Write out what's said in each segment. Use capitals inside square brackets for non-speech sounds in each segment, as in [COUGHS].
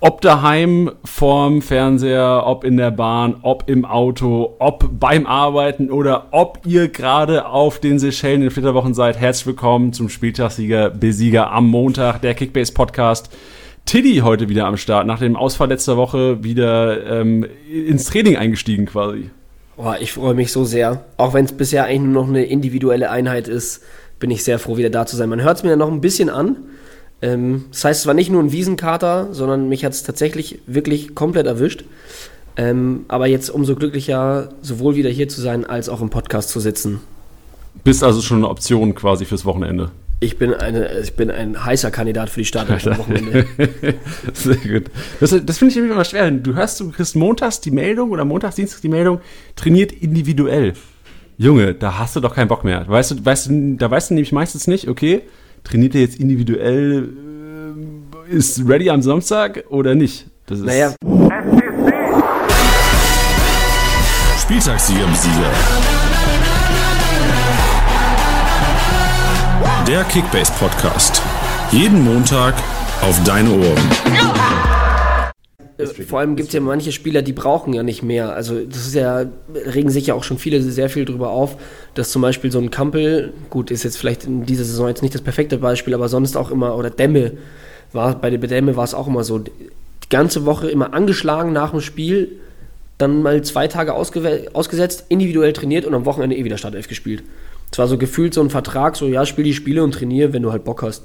ob daheim vorm Fernseher, ob in der Bahn, ob im Auto, ob beim Arbeiten oder ob ihr gerade auf den Seychellen in Flitterwochen seid. Herzlich willkommen zum Spieltagssieger Besieger am Montag, der Kickbase Podcast. Tiddy heute wieder am Start, nach dem Ausfall letzter Woche wieder ähm, ins Training eingestiegen quasi. Oh, ich freue mich so sehr. Auch wenn es bisher eigentlich nur noch eine individuelle Einheit ist, bin ich sehr froh, wieder da zu sein. Man hört es mir noch ein bisschen an. Ähm, das heißt, es war nicht nur ein Wiesenkater, sondern mich hat es tatsächlich wirklich komplett erwischt. Ähm, aber jetzt umso glücklicher, sowohl wieder hier zu sein, als auch im Podcast zu sitzen. Bist also schon eine Option quasi fürs Wochenende. Ich bin, eine, ich bin ein heißer Kandidat für die Startelf am Wochenende. [LAUGHS] Sehr gut. Das, das finde ich immer schwer. Du hörst, du kriegst montags die Meldung oder montags, Dienstags die Meldung, trainiert individuell. Junge, da hast du doch keinen Bock mehr. Weißt du, weißt du, da weißt du nämlich meistens nicht, okay, trainiert er jetzt individuell, äh, ist ready am Samstag oder nicht? Das ist naja. Spieltagssieger Sieger. Der Kickbase Podcast. Jeden Montag auf deine Ohren. Äh, vor allem gibt es ja manche Spieler, die brauchen ja nicht mehr. Also das ist ja, regen sich ja auch schon viele sehr viel drüber auf, dass zum Beispiel so ein Kampel, gut, ist jetzt vielleicht in dieser Saison jetzt nicht das perfekte Beispiel, aber sonst auch immer, oder Dämme, war, bei der Dämme war es auch immer so, die ganze Woche immer angeschlagen nach dem Spiel, dann mal zwei Tage ausgesetzt, individuell trainiert und am Wochenende eh wieder Startelf gespielt. Es war so gefühlt so ein Vertrag, so ja, spiel die Spiele und trainiere, wenn du halt Bock hast.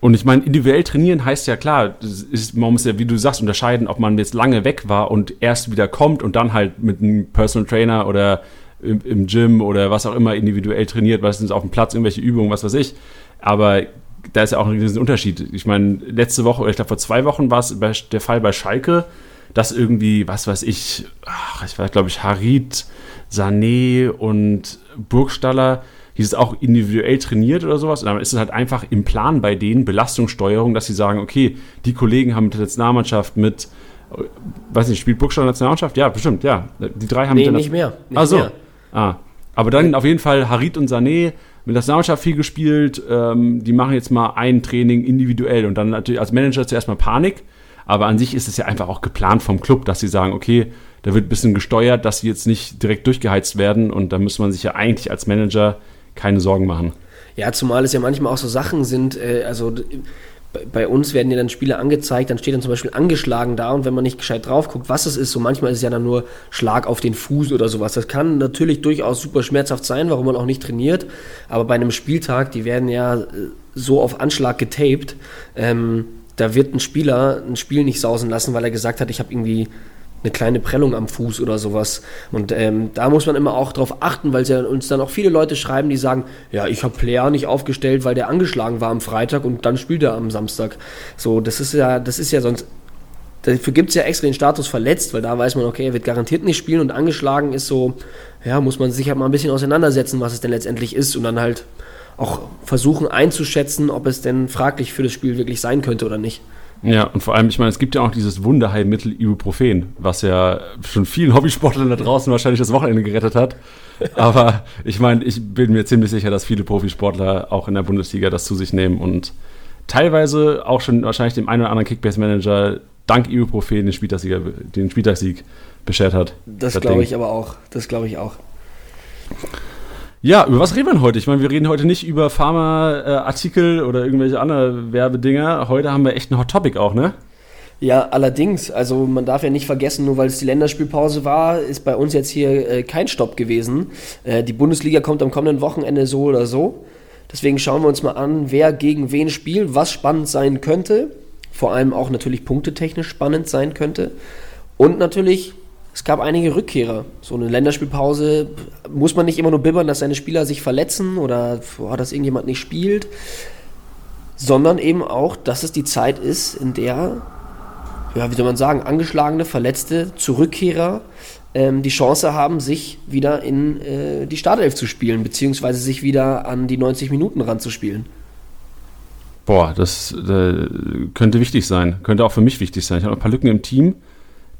Und ich meine, individuell trainieren heißt ja klar, ist, man muss ja, wie du sagst, unterscheiden, ob man jetzt lange weg war und erst wieder kommt und dann halt mit einem Personal Trainer oder im, im Gym oder was auch immer individuell trainiert, was ist auf dem Platz, irgendwelche Übungen, was weiß ich. Aber da ist ja auch ein riesen Unterschied. Ich meine, letzte Woche oder ich glaube vor zwei Wochen war es der Fall bei Schalke, dass irgendwie, was weiß ich, ach, ich weiß, glaube ich, Harit, Sané und Burgstaller dieses auch individuell trainiert oder sowas. Und dann ist es halt einfach im Plan bei denen Belastungssteuerung, dass sie sagen, okay, die Kollegen haben mit der Nationalmannschaft mit, äh, weiß nicht, spielt Burgstaller Nationalmannschaft? Ja, bestimmt, ja. Die drei haben nee, nicht mehr. Nicht so. Mehr. Ah. Aber dann auf jeden Fall Harit und Sané mit der Nationalmannschaft viel gespielt. Ähm, die machen jetzt mal ein Training individuell und dann natürlich als Manager zuerst mal Panik. Aber an sich ist es ja einfach auch geplant vom Club, dass sie sagen, okay, da wird ein bisschen gesteuert, dass sie jetzt nicht direkt durchgeheizt werden und da muss man sich ja eigentlich als Manager keine Sorgen machen. Ja, zumal es ja manchmal auch so Sachen sind, äh, also bei uns werden ja dann Spiele angezeigt, dann steht dann zum Beispiel angeschlagen da und wenn man nicht gescheit drauf guckt, was es ist, so manchmal ist es ja dann nur Schlag auf den Fuß oder sowas. Das kann natürlich durchaus super schmerzhaft sein, warum man auch nicht trainiert, aber bei einem Spieltag, die werden ja äh, so auf Anschlag getaped, ähm, da wird ein Spieler ein Spiel nicht sausen lassen, weil er gesagt hat, ich habe irgendwie eine kleine Prellung am Fuß oder sowas. Und ähm, da muss man immer auch drauf achten, weil ja uns dann auch viele Leute schreiben, die sagen, ja, ich habe Player nicht aufgestellt, weil der angeschlagen war am Freitag und dann spielt er am Samstag. So, das ist ja, das ist ja sonst. Dafür gibt es ja extra den Status verletzt, weil da weiß man, okay, er wird garantiert nicht spielen und angeschlagen ist so, ja, muss man sich halt mal ein bisschen auseinandersetzen, was es denn letztendlich ist und dann halt auch versuchen einzuschätzen, ob es denn fraglich für das Spiel wirklich sein könnte oder nicht. Ja, und vor allem, ich meine, es gibt ja auch dieses Wunderheilmittel Ibuprofen, was ja schon vielen Hobbysportlern da draußen wahrscheinlich das Wochenende gerettet hat. Aber ich meine, ich bin mir ziemlich sicher, dass viele Profisportler auch in der Bundesliga das zu sich nehmen und teilweise auch schon wahrscheinlich dem einen oder anderen Kickbase-Manager dank Ibuprofen den Spieltagssieg, den Spieltagssieg beschert hat. Das glaube ich aber auch. Das glaube ich auch. Ja, über was reden wir heute? Ich meine, wir reden heute nicht über Pharma-Artikel oder irgendwelche andere Werbedinger. Heute haben wir echt ein Hot Topic auch, ne? Ja, allerdings. Also man darf ja nicht vergessen, nur weil es die Länderspielpause war, ist bei uns jetzt hier äh, kein Stopp gewesen. Äh, die Bundesliga kommt am kommenden Wochenende so oder so. Deswegen schauen wir uns mal an, wer gegen wen spielt, was spannend sein könnte. Vor allem auch natürlich punktetechnisch spannend sein könnte. Und natürlich es gab einige Rückkehrer. So eine Länderspielpause muss man nicht immer nur bibbern, dass seine Spieler sich verletzen oder oh, dass irgendjemand nicht spielt, sondern eben auch, dass es die Zeit ist, in der, ja, wie soll man sagen, angeschlagene, verletzte Zurückkehrer ähm, die Chance haben, sich wieder in äh, die Startelf zu spielen, beziehungsweise sich wieder an die 90 Minuten ranzuspielen. Boah, das äh, könnte wichtig sein. Könnte auch für mich wichtig sein. Ich habe ein paar Lücken im Team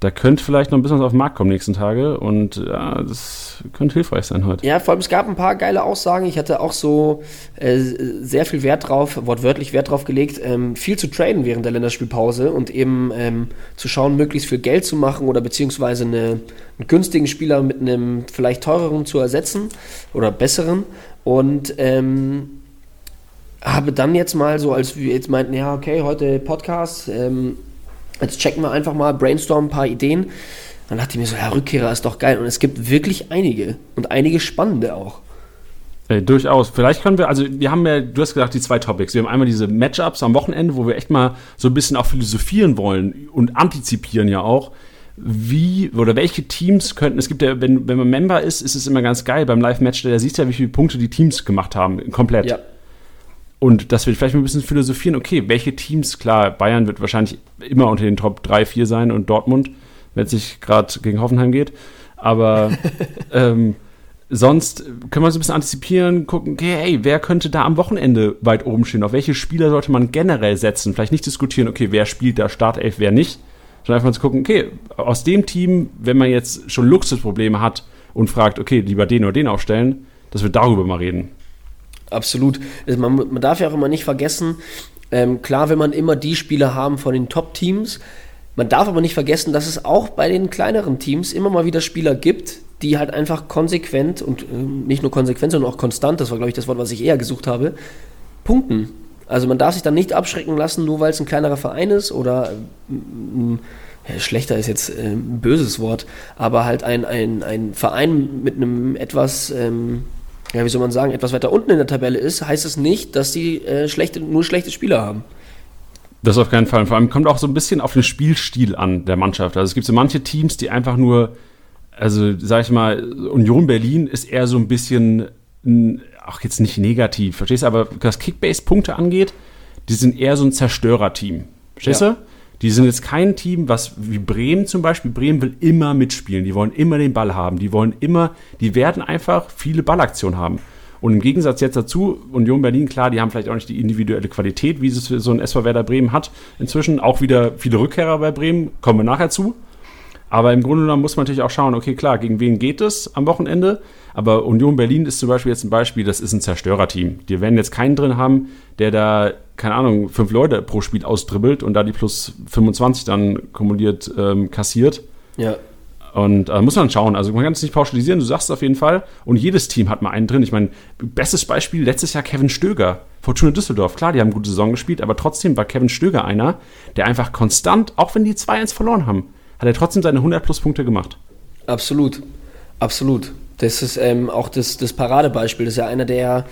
da könnte vielleicht noch ein bisschen was auf den Markt kommen nächsten Tage und ja, das könnte hilfreich sein heute. Ja, vor allem es gab ein paar geile Aussagen. Ich hatte auch so äh, sehr viel Wert drauf, wortwörtlich Wert drauf gelegt, ähm, viel zu traden während der Länderspielpause und eben ähm, zu schauen, möglichst viel Geld zu machen oder beziehungsweise eine, einen günstigen Spieler mit einem vielleicht teureren zu ersetzen oder besseren. Und ähm, habe dann jetzt mal so, als wir jetzt meinten, ja, okay, heute Podcast, ähm, Jetzt checken wir einfach mal, brainstormen ein paar Ideen. Dann dachte ich mir so, ja, Rückkehrer ist doch geil. Und es gibt wirklich einige. Und einige spannende auch. Ey, durchaus. Vielleicht können wir, also wir haben ja, du hast gesagt, die zwei Topics. Wir haben einmal diese Matchups am Wochenende, wo wir echt mal so ein bisschen auch philosophieren wollen und antizipieren ja auch. Wie oder welche Teams könnten, es gibt ja, wenn, wenn man Member ist, ist es immer ganz geil beim Live-Match, da siehst du ja, wie viele Punkte die Teams gemacht haben, komplett. Ja. Und dass wir vielleicht mal ein bisschen philosophieren, okay, welche Teams, klar, Bayern wird wahrscheinlich immer unter den Top 3, 4 sein und Dortmund, wenn es sich gerade gegen Hoffenheim geht. Aber [LAUGHS] ähm, sonst können wir so ein bisschen antizipieren, gucken, okay, hey, wer könnte da am Wochenende weit oben stehen? Auf welche Spieler sollte man generell setzen? Vielleicht nicht diskutieren, okay, wer spielt da Startelf, wer nicht, sondern einfach mal zu gucken, okay, aus dem Team, wenn man jetzt schon Luxusprobleme hat und fragt, okay, lieber den oder den aufstellen, dass wir darüber mal reden. Absolut. Also man, man, darf ja auch immer nicht vergessen, ähm, klar, wenn man immer die Spieler haben von den Top-Teams, man darf aber nicht vergessen, dass es auch bei den kleineren Teams immer mal wieder Spieler gibt, die halt einfach konsequent und äh, nicht nur konsequent, sondern auch konstant, das war glaube ich das Wort, was ich eher gesucht habe, punkten. Also man darf sich dann nicht abschrecken lassen, nur weil es ein kleinerer Verein ist oder äh, schlechter ist jetzt äh, ein böses Wort, aber halt ein, ein, ein Verein mit einem etwas ähm, ja, wie soll man sagen, etwas weiter unten in der Tabelle ist, heißt es nicht, dass sie äh, schlechte, nur schlechte Spieler haben. Das auf keinen Fall. Vor allem kommt auch so ein bisschen auf den Spielstil an der Mannschaft. Also es gibt so manche Teams, die einfach nur, also sag ich mal, Union Berlin ist eher so ein bisschen, auch jetzt nicht negativ, verstehst du? Aber was Kickbase-Punkte angeht, die sind eher so ein Zerstörerteam. Verstehst ja. du? Die sind jetzt kein Team, was wie Bremen zum Beispiel. Bremen will immer mitspielen. Die wollen immer den Ball haben. Die wollen immer, die werden einfach viele Ballaktionen haben. Und im Gegensatz jetzt dazu, Union Berlin, klar, die haben vielleicht auch nicht die individuelle Qualität, wie es so ein SV Werder Bremen hat. Inzwischen auch wieder viele Rückkehrer bei Bremen, kommen wir nachher zu. Aber im Grunde genommen muss man natürlich auch schauen, okay, klar, gegen wen geht es am Wochenende? Aber Union Berlin ist zum Beispiel jetzt ein Beispiel, das ist ein Zerstörerteam. Die werden jetzt keinen drin haben, der da, keine Ahnung, fünf Leute pro Spiel ausdribbelt und da die plus 25 dann kumuliert ähm, kassiert. Ja. Und äh, muss man schauen. Also man kann es nicht pauschalisieren, du sagst es auf jeden Fall. Und jedes Team hat mal einen drin. Ich meine, bestes Beispiel letztes Jahr Kevin Stöger, Fortuna Düsseldorf. Klar, die haben eine gute Saison gespielt, aber trotzdem war Kevin Stöger einer, der einfach konstant, auch wenn die 2-1 verloren haben, hat er trotzdem seine 100 plus Punkte gemacht. Absolut, absolut. Das ist ähm, auch das, das Paradebeispiel. Das ist ja einer der,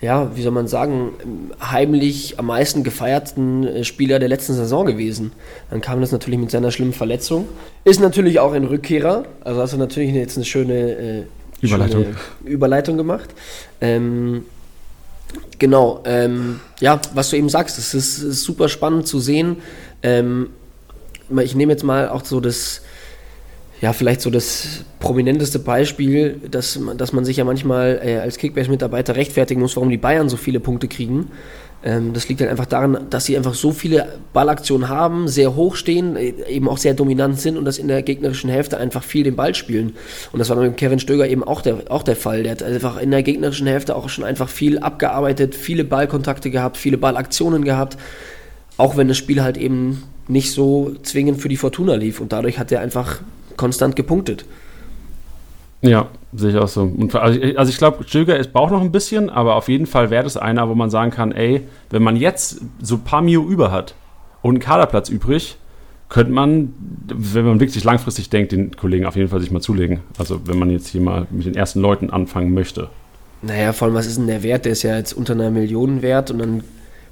ja, wie soll man sagen, heimlich am meisten gefeierten äh, Spieler der letzten Saison gewesen. Dann kam das natürlich mit seiner schlimmen Verletzung. Ist natürlich auch ein Rückkehrer. Also hast du natürlich jetzt eine schöne äh, Überleitung. Schöne Überleitung gemacht. Ähm, genau, ähm, ja, was du eben sagst, es ist, ist, super spannend zu sehen. Ähm, ich nehme jetzt mal auch so das, ja, vielleicht so das prominenteste Beispiel, dass, dass man sich ja manchmal äh, als Kickbase-Mitarbeiter rechtfertigen muss, warum die Bayern so viele Punkte kriegen. Ähm, das liegt halt einfach daran, dass sie einfach so viele Ballaktionen haben, sehr hoch stehen, äh, eben auch sehr dominant sind und das in der gegnerischen Hälfte einfach viel den Ball spielen. Und das war mit Kevin Stöger eben auch der, auch der Fall. Der hat einfach in der gegnerischen Hälfte auch schon einfach viel abgearbeitet, viele Ballkontakte gehabt, viele Ballaktionen gehabt. Auch wenn das Spiel halt eben nicht so zwingend für die Fortuna lief. Und dadurch hat er einfach konstant gepunktet. Ja, sehe ich auch so. Und, also, also ich glaube, Stöger ist braucht noch ein bisschen, aber auf jeden Fall wäre das einer, wo man sagen kann, ey, wenn man jetzt so ein paar Mio über hat und einen Kaderplatz übrig, könnte man, wenn man wirklich langfristig denkt, den Kollegen auf jeden Fall sich mal zulegen. Also wenn man jetzt hier mal mit den ersten Leuten anfangen möchte. Naja, vor allem, was ist denn der Wert? Der ist ja jetzt unter einer Million wert und dann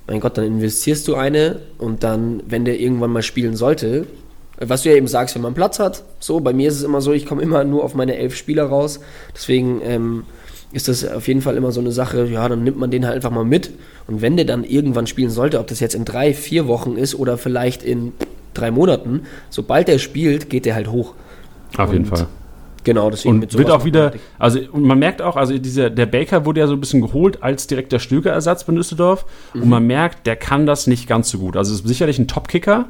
mein Gott, dann investierst du eine und dann, wenn der irgendwann mal spielen sollte, was du ja eben sagst, wenn man Platz hat, so, bei mir ist es immer so, ich komme immer nur auf meine elf Spieler raus, deswegen ähm, ist das auf jeden Fall immer so eine Sache, ja, dann nimmt man den halt einfach mal mit und wenn der dann irgendwann spielen sollte, ob das jetzt in drei, vier Wochen ist oder vielleicht in drei Monaten, sobald er spielt, geht der halt hoch. Auf und jeden Fall. Genau, deswegen und wird auch wieder, also man merkt auch, also dieser, der Baker wurde ja so ein bisschen geholt als direkter Stögerersatz bei Düsseldorf mhm. und man merkt, der kann das nicht ganz so gut. Also ist sicherlich ein Top-Kicker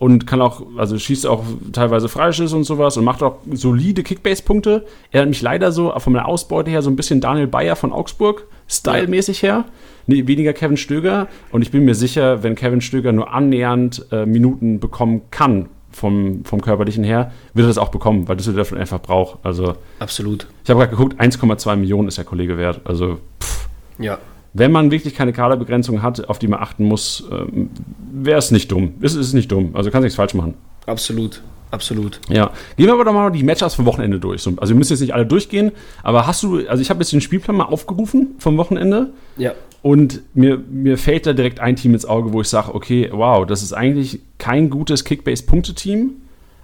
und kann auch, also schießt auch teilweise Freischüsse und sowas und macht auch solide Kickbase-Punkte. Er hat mich leider so von der Ausbeute her so ein bisschen Daniel Bayer von Augsburg, stylmäßig her. Nee, weniger Kevin Stöger. Und ich bin mir sicher, wenn Kevin Stöger nur annähernd äh, Minuten bekommen kann, vom, vom körperlichen her, wird er das auch bekommen, weil Düsseldorf einfach braucht. Also, Absolut. ich habe gerade geguckt, 1,2 Millionen ist der Kollege wert. Also, pff, Ja. Wenn man wirklich keine Kaderbegrenzung hat, auf die man achten muss, ähm, wäre es nicht dumm. Es ist nicht dumm. Also kannst nichts falsch machen. Absolut. Absolut. Ja. Gehen wir aber doch mal die Matchups vom Wochenende durch. So, Also wir müssen jetzt nicht alle durchgehen, aber hast du, also ich habe jetzt den Spielplan mal aufgerufen vom Wochenende Ja. und mir, mir fällt da direkt ein Team ins Auge, wo ich sage, okay, wow, das ist eigentlich kein gutes Kickbase-Punkte-Team,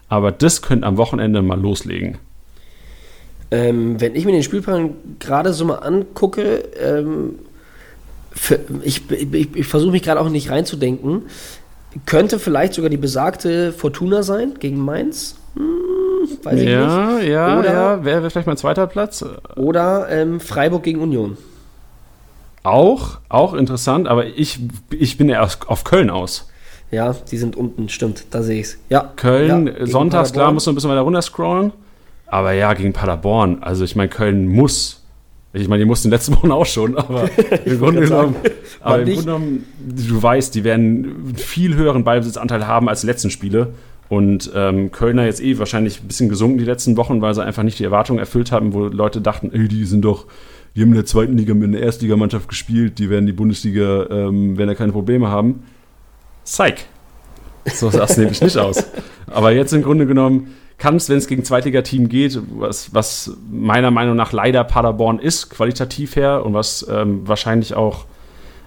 aber das könnte am Wochenende mal loslegen. Ähm, wenn ich mir den Spielplan gerade so mal angucke, ähm, für, ich, ich, ich versuche mich gerade auch nicht reinzudenken, könnte vielleicht sogar die besagte Fortuna sein gegen Mainz. Hm, weiß ich ja, nicht. ja, Oder- ja. Wäre wär vielleicht mein zweiter Platz. Oder ähm, Freiburg gegen Union. Auch, auch interessant, aber ich, ich bin ja auf, Köln aus. Ja, die sind unten, stimmt, da sehe ich es. Ja. Köln, ja, sonntags, klar, Paderborn. muss man ein bisschen weiter runter scrollen. Aber ja, gegen Paderborn. Also ich meine, Köln muss. Ich meine, die mussten letzte Woche auch schon, aber [LAUGHS] im Grunde genommen, aber im? Grunde genommen, du weißt, die werden einen viel höheren Ballbesitzanteil haben als die letzten Spiele. Und ähm, Kölner jetzt eh wahrscheinlich ein bisschen gesunken die letzten Wochen, weil sie einfach nicht die Erwartungen erfüllt haben, wo Leute dachten, ey, die sind doch, die haben in der zweiten Liga mit einer Erstligamannschaft gespielt, die werden die Bundesliga, ähm, werden da keine Probleme haben. Zeig. So sah es [LAUGHS] nämlich nicht aus. Aber jetzt im Grunde genommen kann es, wenn es gegen Zweitligateam geht, was, was meiner Meinung nach leider Paderborn ist, qualitativ her und was ähm, wahrscheinlich auch,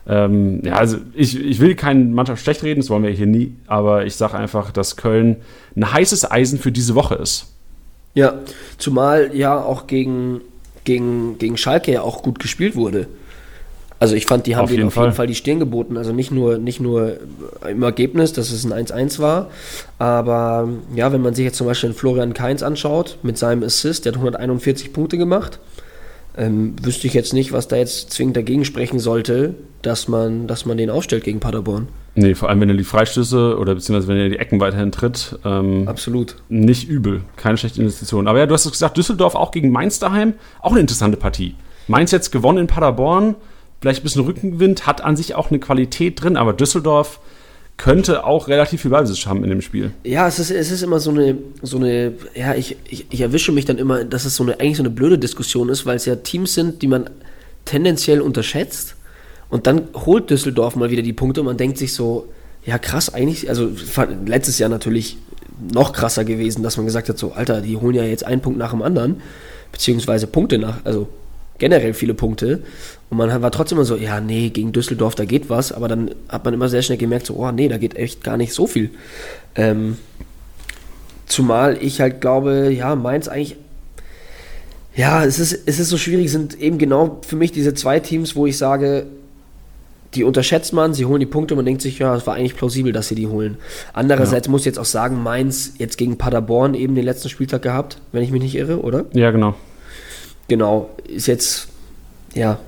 ähm, ja, also ich, ich will keinen Mannschaft schlecht reden, das wollen wir hier nie, aber ich sage einfach, dass Köln ein heißes Eisen für diese Woche ist. Ja, zumal ja auch gegen, gegen, gegen Schalke ja auch gut gespielt wurde. Also ich fand, die haben Auf denen jeden auf jeden Fall. Fall die Stirn geboten. Also nicht nur, nicht nur im Ergebnis, dass es ein 1-1 war, aber ja, wenn man sich jetzt zum Beispiel Florian Kainz anschaut mit seinem Assist, der hat 141 Punkte gemacht, ähm, wüsste ich jetzt nicht, was da jetzt zwingend dagegen sprechen sollte, dass man, dass man den aufstellt gegen Paderborn. Nee, vor allem wenn er die Freistöße oder beziehungsweise wenn er die Ecken weiterhin tritt, ähm, Absolut. nicht übel. Keine schlechte Investition. Aber ja, du hast es gesagt, Düsseldorf auch gegen Mainz daheim. Auch eine interessante Partie. Mainz jetzt gewonnen in Paderborn. Vielleicht ein bisschen Rückenwind, hat an sich auch eine Qualität drin, aber Düsseldorf könnte auch relativ viel Ballbesitz haben in dem Spiel. Ja, es ist, es ist immer so eine, so eine, ja, ich, ich, ich erwische mich dann immer, dass es so eine, eigentlich so eine blöde Diskussion ist, weil es ja Teams sind, die man tendenziell unterschätzt. Und dann holt Düsseldorf mal wieder die Punkte und man denkt sich so, ja krass, eigentlich, also letztes Jahr natürlich noch krasser gewesen, dass man gesagt hat, so, Alter, die holen ja jetzt einen Punkt nach dem anderen, beziehungsweise Punkte nach, also generell viele Punkte. Und man war trotzdem immer so, ja, nee, gegen Düsseldorf, da geht was, aber dann hat man immer sehr schnell gemerkt, so, oh nee, da geht echt gar nicht so viel. Ähm, zumal ich halt glaube, ja, Mainz eigentlich, ja, es ist, es ist so schwierig, sind eben genau für mich diese zwei Teams, wo ich sage, die unterschätzt man, sie holen die Punkte und man denkt sich, ja, es war eigentlich plausibel, dass sie die holen. Andererseits muss ich jetzt auch sagen, Mainz jetzt gegen Paderborn eben den letzten Spieltag gehabt, wenn ich mich nicht irre, oder? Ja, genau. Genau, ist jetzt, ja,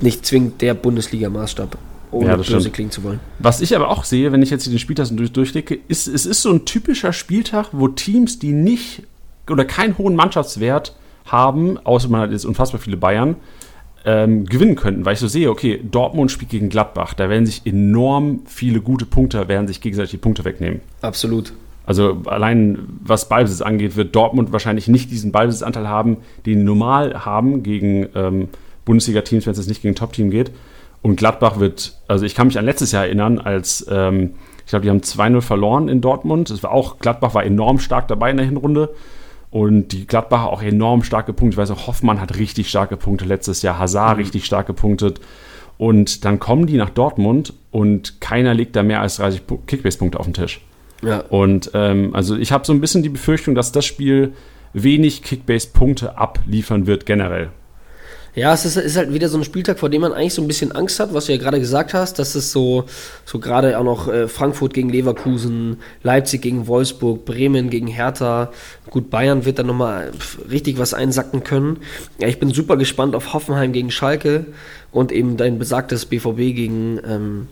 nicht zwingend der Bundesliga-Maßstab, ohne Ja, das böse stimmt. klingen zu wollen. Was ich aber auch sehe, wenn ich jetzt hier den Spieltag durch, durchklicke, ist, es ist so ein typischer Spieltag, wo Teams, die nicht oder keinen hohen Mannschaftswert haben, außer man hat jetzt unfassbar viele Bayern, ähm, gewinnen könnten, weil ich so sehe, okay, Dortmund spielt gegen Gladbach, da werden sich enorm viele gute Punkte, werden sich gegenseitig die Punkte wegnehmen. Absolut. Also allein was Ballbesitz angeht, wird Dortmund wahrscheinlich nicht diesen Ballbesitzanteil haben, den normal haben gegen ähm, Bundesliga-Teams, wenn es jetzt nicht gegen ein Top-Team geht. Und Gladbach wird, also ich kann mich an letztes Jahr erinnern, als ähm, ich glaube, die haben 2-0 verloren in Dortmund. Das war auch, Gladbach war enorm stark dabei in der Hinrunde. Und die Gladbacher auch enorm starke Punkte. Ich weiß auch, Hoffmann hat richtig starke Punkte letztes Jahr, Hazard richtig stark gepunktet. Und dann kommen die nach Dortmund und keiner legt da mehr als 30 Pu- Kickbase-Punkte auf den Tisch. Ja. Und ähm, also ich habe so ein bisschen die Befürchtung, dass das Spiel wenig Kickbase-Punkte abliefern wird generell. Ja, es ist, ist halt wieder so ein Spieltag, vor dem man eigentlich so ein bisschen Angst hat, was du ja gerade gesagt hast, dass es so, so gerade auch noch äh, Frankfurt gegen Leverkusen, Leipzig gegen Wolfsburg, Bremen gegen Hertha. Gut, Bayern wird dann nochmal richtig was einsacken können. Ja, ich bin super gespannt auf Hoffenheim gegen Schalke und eben dein besagtes BVB gegen, ähm,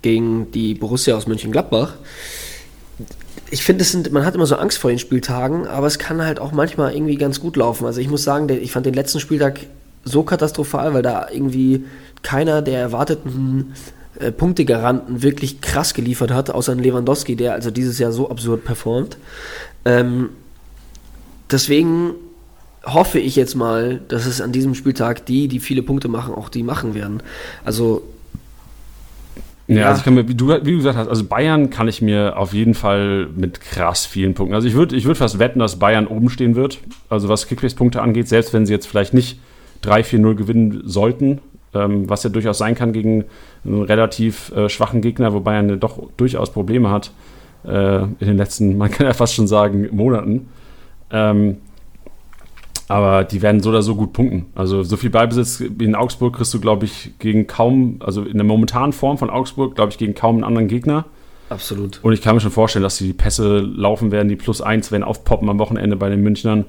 gegen die Borussia aus Mönchengladbach. ich finde, man hat immer so Angst vor den Spieltagen, aber es kann halt auch manchmal irgendwie ganz gut laufen. Also ich muss sagen, ich fand den letzten Spieltag so katastrophal, weil da irgendwie keiner der erwarteten äh, Punktegaranten wirklich krass geliefert hat, außer Lewandowski, der also dieses Jahr so absurd performt. Ähm, deswegen hoffe ich jetzt mal, dass es an diesem Spieltag die, die viele Punkte machen, auch die machen werden. Also ja, ja, also ich kann mir, wie du, wie du gesagt hast, also Bayern kann ich mir auf jeden Fall mit krass vielen Punkten. Also ich würde ich würd fast wetten, dass Bayern oben stehen wird. Also was Kickbase-Punkte angeht, selbst wenn sie jetzt vielleicht nicht 3-4-0 gewinnen sollten, ähm, was ja durchaus sein kann gegen einen relativ äh, schwachen Gegner, wo Bayern ja doch durchaus Probleme hat äh, in den letzten, [LAUGHS] man kann ja fast schon sagen, Monaten. Ähm, aber die werden so oder so gut punkten. Also so viel Beibesitz wie in Augsburg kriegst du, glaube ich, gegen kaum, also in der momentanen Form von Augsburg, glaube ich, gegen kaum einen anderen Gegner. Absolut. Und ich kann mir schon vorstellen, dass die Pässe laufen werden, die plus eins werden aufpoppen am Wochenende bei den Münchnern.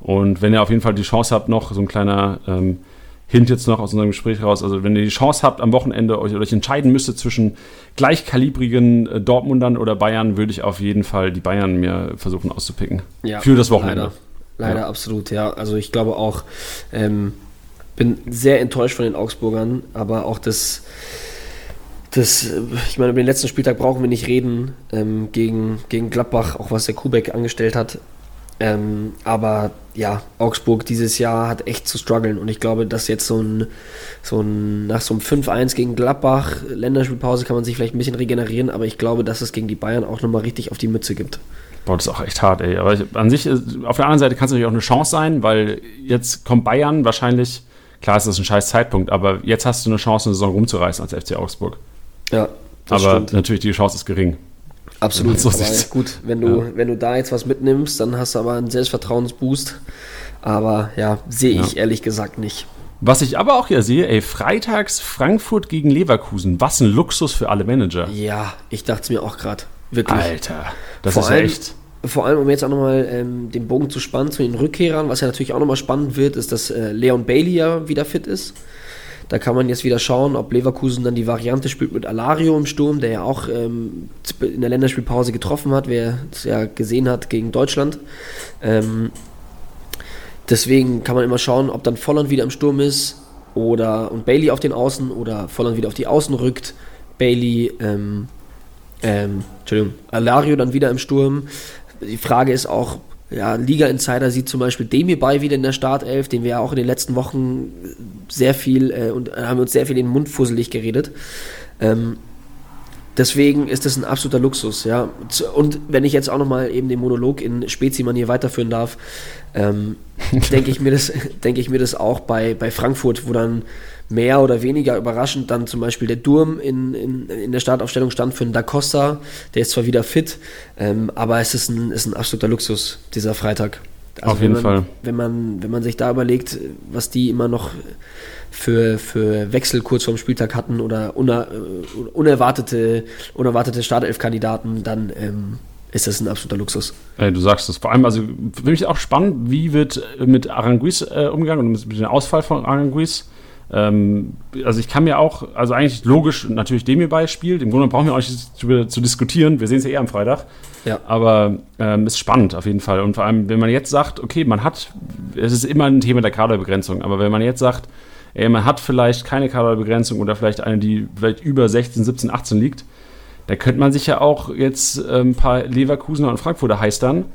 Und wenn ihr auf jeden Fall die Chance habt, noch so ein kleiner ähm, Hint jetzt noch aus unserem Gespräch raus, also wenn ihr die Chance habt, am Wochenende euch, euch entscheiden müsstet zwischen gleichkalibrigen äh, Dortmundern oder Bayern, würde ich auf jeden Fall die Bayern mir versuchen auszupicken. Ja, für das Wochenende. Leider. Leider ja. absolut, ja. Also ich glaube auch, ähm, bin sehr enttäuscht von den Augsburgern, aber auch das, das, ich meine, über den letzten Spieltag brauchen wir nicht reden, ähm, gegen, gegen Gladbach, auch was der Kubek angestellt hat. Ähm, aber ja, Augsburg dieses Jahr hat echt zu strugglen und ich glaube, dass jetzt so ein, so ein nach so einem 5-1 gegen Gladbach, Länderspielpause kann man sich vielleicht ein bisschen regenerieren, aber ich glaube, dass es gegen die Bayern auch nochmal richtig auf die Mütze gibt. Boah, das ist auch echt hart, ey. Aber ich, an sich, auf der anderen Seite kann es natürlich auch eine Chance sein, weil jetzt kommt Bayern wahrscheinlich, klar, es ist ein scheiß Zeitpunkt, aber jetzt hast du eine Chance, eine Saison rumzureißen als FC Augsburg. Ja. aber stimmt. natürlich, die Chance ist gering. Absolut. So aber gut, wenn du, ja. wenn du da jetzt was mitnimmst, dann hast du aber einen Selbstvertrauensboost. Aber ja, sehe ich ja. ehrlich gesagt nicht. Was ich aber auch hier sehe, ey, freitags Frankfurt gegen Leverkusen. Was ein Luxus für alle Manager. Ja, ich dachte es mir auch gerade. Wirklich. Alter, das Vor ist allem, echt vor allem, um jetzt auch nochmal ähm, den Bogen zu spannen zu den Rückkehrern, was ja natürlich auch nochmal spannend wird, ist, dass äh, Leon Bailey ja wieder fit ist. Da kann man jetzt wieder schauen, ob Leverkusen dann die Variante spielt mit Alario im Sturm, der ja auch ähm, in der Länderspielpause getroffen hat, wer es ja gesehen hat gegen Deutschland. Ähm, deswegen kann man immer schauen, ob dann Volland wieder im Sturm ist oder und Bailey auf den Außen oder Volland wieder auf die Außen rückt. Bailey, ähm, ähm, Entschuldigung, Alario dann wieder im Sturm. Die Frage ist auch, ja, Liga Insider sieht zum Beispiel Demir bei wieder in der Startelf, den wir ja auch in den letzten Wochen sehr viel äh, und äh, haben uns sehr viel in den Mund fusselig geredet. Ähm, deswegen ist das ein absoluter Luxus, ja. Und wenn ich jetzt auch nochmal eben den Monolog in Spezi-Manier weiterführen darf, ähm, [LAUGHS] denke ich mir das, denke ich mir das auch bei, bei Frankfurt, wo dann mehr oder weniger überraschend dann zum Beispiel der Durm in, in, in der Startaufstellung stand für einen Da Costa. Der ist zwar wieder fit, ähm, aber es ist ein, ist ein absoluter Luxus, dieser Freitag. Also Auf jeden man, Fall. Wenn man, wenn man sich da überlegt, was die immer noch für, für Wechsel kurz vorm Spieltag hatten oder uner, äh, unerwartete, unerwartete Startelf-Kandidaten, dann ähm, ist das ein absoluter Luxus. Ey, du sagst es. Vor allem, also finde ich auch spannend, wie wird mit Aranguiz äh, umgegangen und mit dem Ausfall von Aranguiz. Ähm, also ich kann mir auch, also eigentlich logisch natürlich dem hier beispielt. Im Grunde brauchen wir auch nicht darüber zu diskutieren. Wir sehen es ja eh am Freitag. Ja. Aber ähm, ist spannend auf jeden Fall. Und vor allem, wenn man jetzt sagt, okay, man hat, es ist immer ein Thema der Kaderbegrenzung, aber wenn man jetzt sagt, ey, man hat vielleicht keine Kaderbegrenzung oder vielleicht eine, die vielleicht über 16, 17, 18 liegt, da könnte man sich ja auch jetzt äh, ein paar Leverkusener und Frankfurter heistern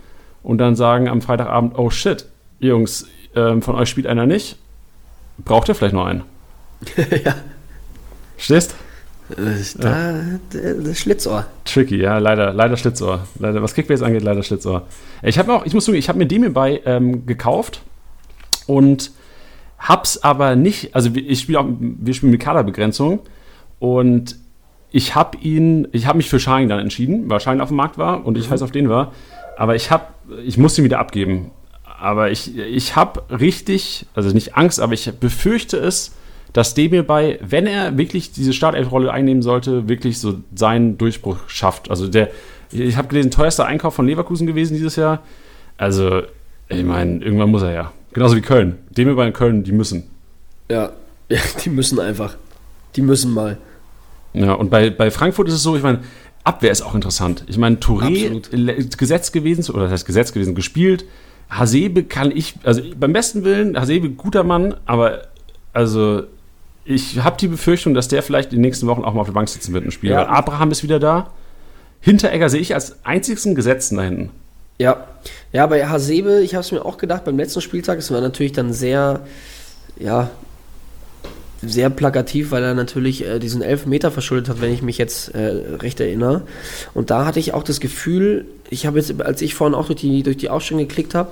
und dann sagen am Freitagabend, oh shit, Jungs, äh, von euch spielt einer nicht, braucht ihr vielleicht noch einen. [LAUGHS] ja. Stehst? Da, das Schlitzohr. Tricky, ja, leider, leider Schlitzohr. Leider, was Kickbase angeht, leider Schlitzohr. Ich habe auch, ich muss sagen, ich habe mir Demir bei ähm, gekauft und hab's aber nicht, also ich spiele auch, wir spielen mit Kaderbegrenzung und ich habe ihn, ich habe mich für Schein dann entschieden, weil Schein auf dem Markt war und ich mhm. heiß auf den war, aber ich habe, ich musste ihn wieder abgeben aber ich, ich habe richtig, also nicht Angst, aber ich befürchte es, dass Demir bei, wenn er wirklich diese Startelf-Rolle einnehmen sollte, wirklich so seinen Durchbruch schafft. Also der, ich habe gelesen, teuerster Einkauf von Leverkusen gewesen dieses Jahr. Also, ich meine, irgendwann muss er ja. Genauso wie Köln. Demir bei Köln, die müssen. Ja, ja, die müssen einfach. Die müssen mal. Ja, und bei, bei Frankfurt ist es so, ich meine, Abwehr ist auch interessant. Ich meine, Touré Absolut. Gesetz gewesen, oder das heißt Gesetz gewesen, gespielt. Hasebe kann ich, also beim besten Willen, Hasebe guter Mann, aber also ich habe die Befürchtung, dass der vielleicht in den nächsten Wochen auch mal auf der Bank sitzen wird im Spiel. Ja. Weil Abraham ist wieder da. Hinteregger sehe ich als einzigsten Gesetzten da hinten. Ja, ja, bei Hasebe, ich habe es mir auch gedacht, beim letzten Spieltag, es war natürlich dann sehr, ja, sehr plakativ, weil er natürlich äh, diesen Elfmeter verschuldet hat, wenn ich mich jetzt äh, recht erinnere. Und da hatte ich auch das Gefühl, ich habe jetzt, als ich vorhin auch durch die, durch die Aufstellung geklickt habe,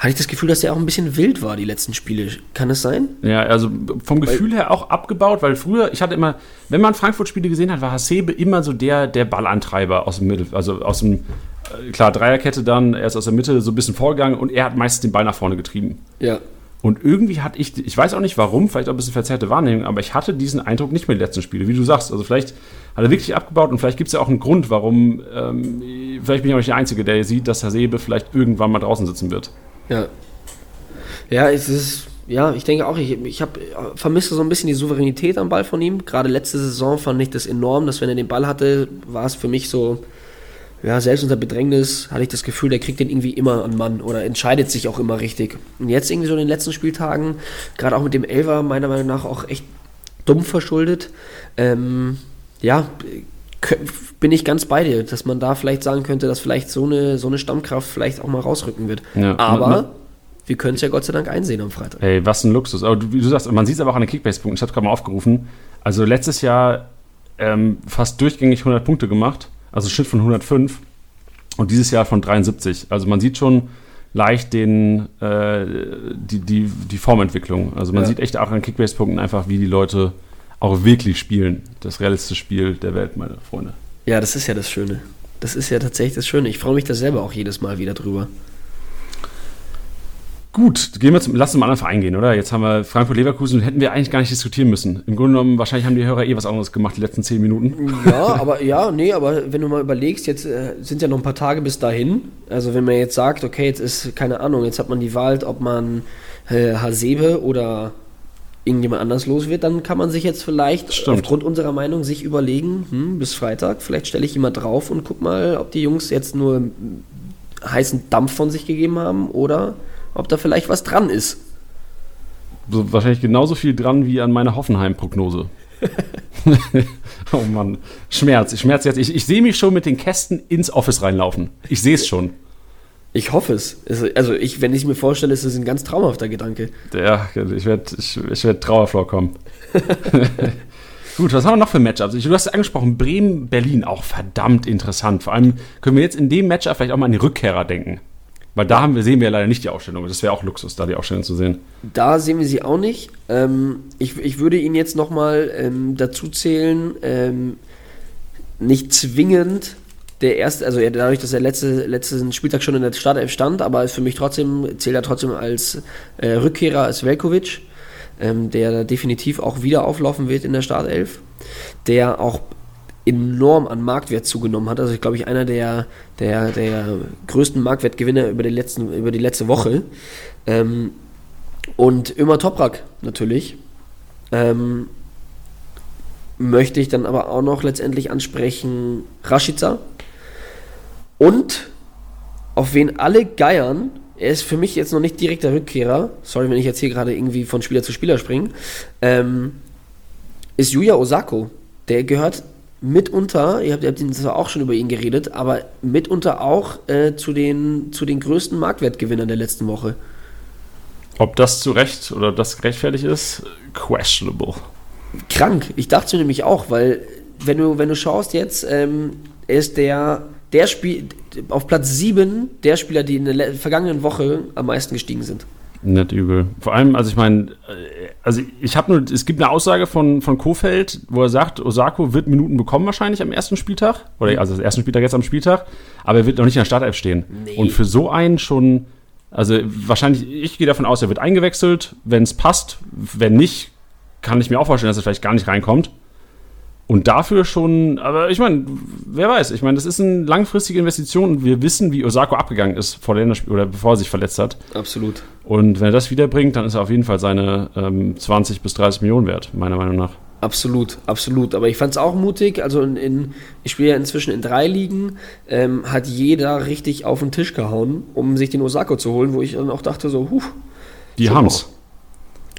hatte ich das Gefühl, dass er auch ein bisschen wild war, die letzten Spiele. Kann es sein? Ja, also vom Gefühl her auch abgebaut, weil früher, ich hatte immer, wenn man Frankfurt-Spiele gesehen hat, war Hasebe immer so der, der Ballantreiber aus dem Mittel, also aus dem, äh, klar, Dreierkette dann, er ist aus der Mitte so ein bisschen vorgegangen und er hat meistens den Ball nach vorne getrieben. Ja. Und irgendwie hatte ich, ich weiß auch nicht warum, vielleicht auch ein bisschen verzerrte Wahrnehmung, aber ich hatte diesen Eindruck nicht mehr die letzten Spiele, wie du sagst. Also vielleicht hat er wirklich abgebaut und vielleicht gibt es ja auch einen Grund, warum, ähm, vielleicht bin ich auch nicht der Einzige, der sieht, dass Hasebe vielleicht irgendwann mal draußen sitzen wird. Ja. Ja, es ist, ja, ich denke auch, ich, ich habe vermisse so ein bisschen die Souveränität am Ball von ihm. Gerade letzte Saison fand ich das enorm, dass wenn er den Ball hatte, war es für mich so, ja, selbst unter Bedrängnis hatte ich das Gefühl, der kriegt den irgendwie immer an Mann oder entscheidet sich auch immer richtig. Und jetzt irgendwie so in den letzten Spieltagen, gerade auch mit dem Elfer, meiner Meinung nach auch echt dumm verschuldet. Ähm, ja, bin ich ganz bei dir, dass man da vielleicht sagen könnte, dass vielleicht so eine, so eine Stammkraft vielleicht auch mal rausrücken wird. Ja. Aber Man- wir können es ja Gott sei Dank einsehen am Freitag. Ey, was ein Luxus. Aber du, wie du sagst, man sieht es aber auch an den Kickbase-Punkten. Ich habe gerade mal aufgerufen. Also letztes Jahr ähm, fast durchgängig 100 Punkte gemacht, also Schnitt von 105 und dieses Jahr von 73. Also man sieht schon leicht den, äh, die, die, die Formentwicklung. Also man Ja. sieht echt auch an Kickbase-Punkten einfach, wie die Leute auch wirklich spielen. Das realistische Spiel der Welt, meine Freunde. Ja, das ist ja das Schöne. Das ist ja tatsächlich das Schöne. Ich freue mich da selber auch jedes Mal wieder drüber. Gut, gehen wir zum, lass uns mal einen anderen Verein gehen, oder? Jetzt haben wir Frankfurt-Leverkusen, hätten wir eigentlich gar nicht diskutieren müssen. Im Grunde genommen, wahrscheinlich haben die Hörer eh was anderes gemacht die letzten zehn Minuten. Ja, aber ja, nee, aber wenn du mal überlegst, jetzt äh, sind ja noch ein paar Tage bis dahin. Also wenn man jetzt sagt, okay, jetzt ist, keine Ahnung, jetzt hat man die Wahl, ob man äh, Hasebe oder irgendjemand anders los wird, dann kann man sich jetzt vielleicht Stimmt. aufgrund unserer Meinung sich überlegen, hm, bis Freitag, vielleicht stelle ich mal drauf und guck mal, ob die Jungs jetzt nur heißen Dampf von sich gegeben haben oder ob da vielleicht was dran ist. So, wahrscheinlich genauso viel dran wie an meiner Hoffenheim-Prognose. [LAUGHS] oh Mann, Schmerz, ich schmerz jetzt. Ich, ich sehe mich schon mit den Kästen ins Office reinlaufen. Ich sehe es schon. Ich hoffe es. Es- Also ich, wenn ich mir vorstelle, ist es ein ganz traumhafter Gedanke. Ja, ich werde ich, ich werd Trauerflor kommen. [LAUGHS] Gut, was haben wir noch für Matchups? Du hast angesprochen, Bremen-Berlin, auch verdammt interessant. Vor allem können wir jetzt in dem Matchup vielleicht auch mal an die Rückkehrer denken. Weil da haben wir, sehen wir leider nicht die Aufstellung. Das wäre auch Luxus, da die Aufstellung zu sehen. Da sehen wir sie auch nicht. Ähm, ich, ich würde ihn jetzt nochmal ähm, dazu zählen, ähm, nicht zwingend der erste, also er, dadurch, dass er letzte, letzten Spieltag schon in der Startelf stand, aber für mich trotzdem zählt er trotzdem als äh, Rückkehrer als Velkovic, ähm, der definitiv auch wieder auflaufen wird in der Startelf, der auch enorm an Marktwert zugenommen hat. Also ich glaube ich einer der, der, der größten Marktwertgewinner über die, letzten, über die letzte Woche. Ähm, und Ömer Toprak natürlich. Ähm, möchte ich dann aber auch noch letztendlich ansprechen Rashica. Und auf wen alle geiern, er ist für mich jetzt noch nicht direkt der Rückkehrer, sorry, wenn ich jetzt hier gerade irgendwie von Spieler zu Spieler springe, ähm, ist Yuya Osako. Der gehört mitunter, ihr habt, ihr habt zwar auch schon über ihn geredet, aber mitunter auch äh, zu, den, zu den größten Marktwertgewinnern der letzten Woche. Ob das zu Recht oder das gerechtfertigt ist, questionable. Krank. Ich dachte nämlich auch, weil wenn du, wenn du schaust jetzt, ähm, ist der, der Spiel auf Platz 7 der Spieler, die in der vergangenen Woche am meisten gestiegen sind. Nicht übel. Vor allem, also ich meine, äh, also ich habe nur, es gibt eine Aussage von, von Kofeld, wo er sagt, Osako wird Minuten bekommen wahrscheinlich am ersten Spieltag. Oder also das ersten Spieltag jetzt am Spieltag, aber er wird noch nicht in der Startelf stehen. Nee. Und für so einen schon, also wahrscheinlich, ich gehe davon aus, er wird eingewechselt, wenn es passt. Wenn nicht, kann ich mir auch vorstellen, dass er vielleicht gar nicht reinkommt. Und dafür schon, aber ich meine, wer weiß, ich meine, das ist eine langfristige Investition und wir wissen, wie Osako abgegangen ist vor der Länderspiel oder bevor er sich verletzt hat. Absolut. Und wenn er das wiederbringt, dann ist er auf jeden Fall seine ähm, 20 bis 30 Millionen wert, meiner Meinung nach. Absolut, absolut. Aber ich fand es auch mutig. Also in, in, ich spiele ja inzwischen in drei Ligen, ähm, hat jeder richtig auf den Tisch gehauen, um sich den Osako zu holen, wo ich dann auch dachte so, huh. Die haben's. Auch,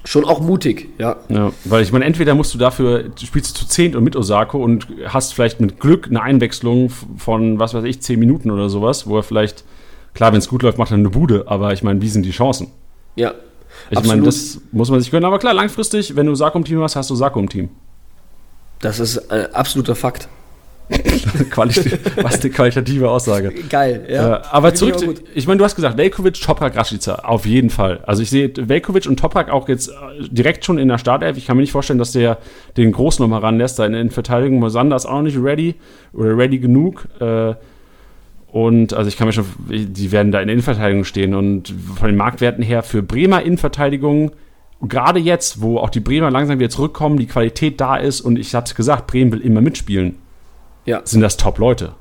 schon auch mutig, ja. Ja, weil ich meine, entweder musst du dafür, du spielst zu zehnt und mit Osako und hast vielleicht mit Glück eine Einwechslung von, was weiß ich, zehn Minuten oder sowas, wo er vielleicht, klar, wenn es gut läuft, macht er eine Bude, aber ich meine, wie sind die Chancen? Ja, ich meine, das muss man sich gönnen. Aber klar, langfristig, wenn du Sarko im Team hast, hast du Sarko im Team. Das ist ein absoluter Fakt. [LAUGHS] Was eine qualitative Aussage. Geil, ja. Äh, aber zurück, ich, ich meine, du hast gesagt, Velkovic, Toprak, Rashica, auf jeden Fall. Also ich sehe Velkovic und Toprak auch jetzt äh, direkt schon in der Startelf. Ich kann mir nicht vorstellen, dass der den Groß nochmal ranlässt. Da in Verteidigung Mosander ist auch noch nicht ready oder ready genug. Äh, und also ich kann mir schon, die werden da in der Innenverteidigung stehen. Und von den Marktwerten her für Bremer Innenverteidigung, gerade jetzt, wo auch die Bremer langsam wieder zurückkommen, die Qualität da ist und ich hatte gesagt, Bremen will immer mitspielen, ja. sind das Top-Leute.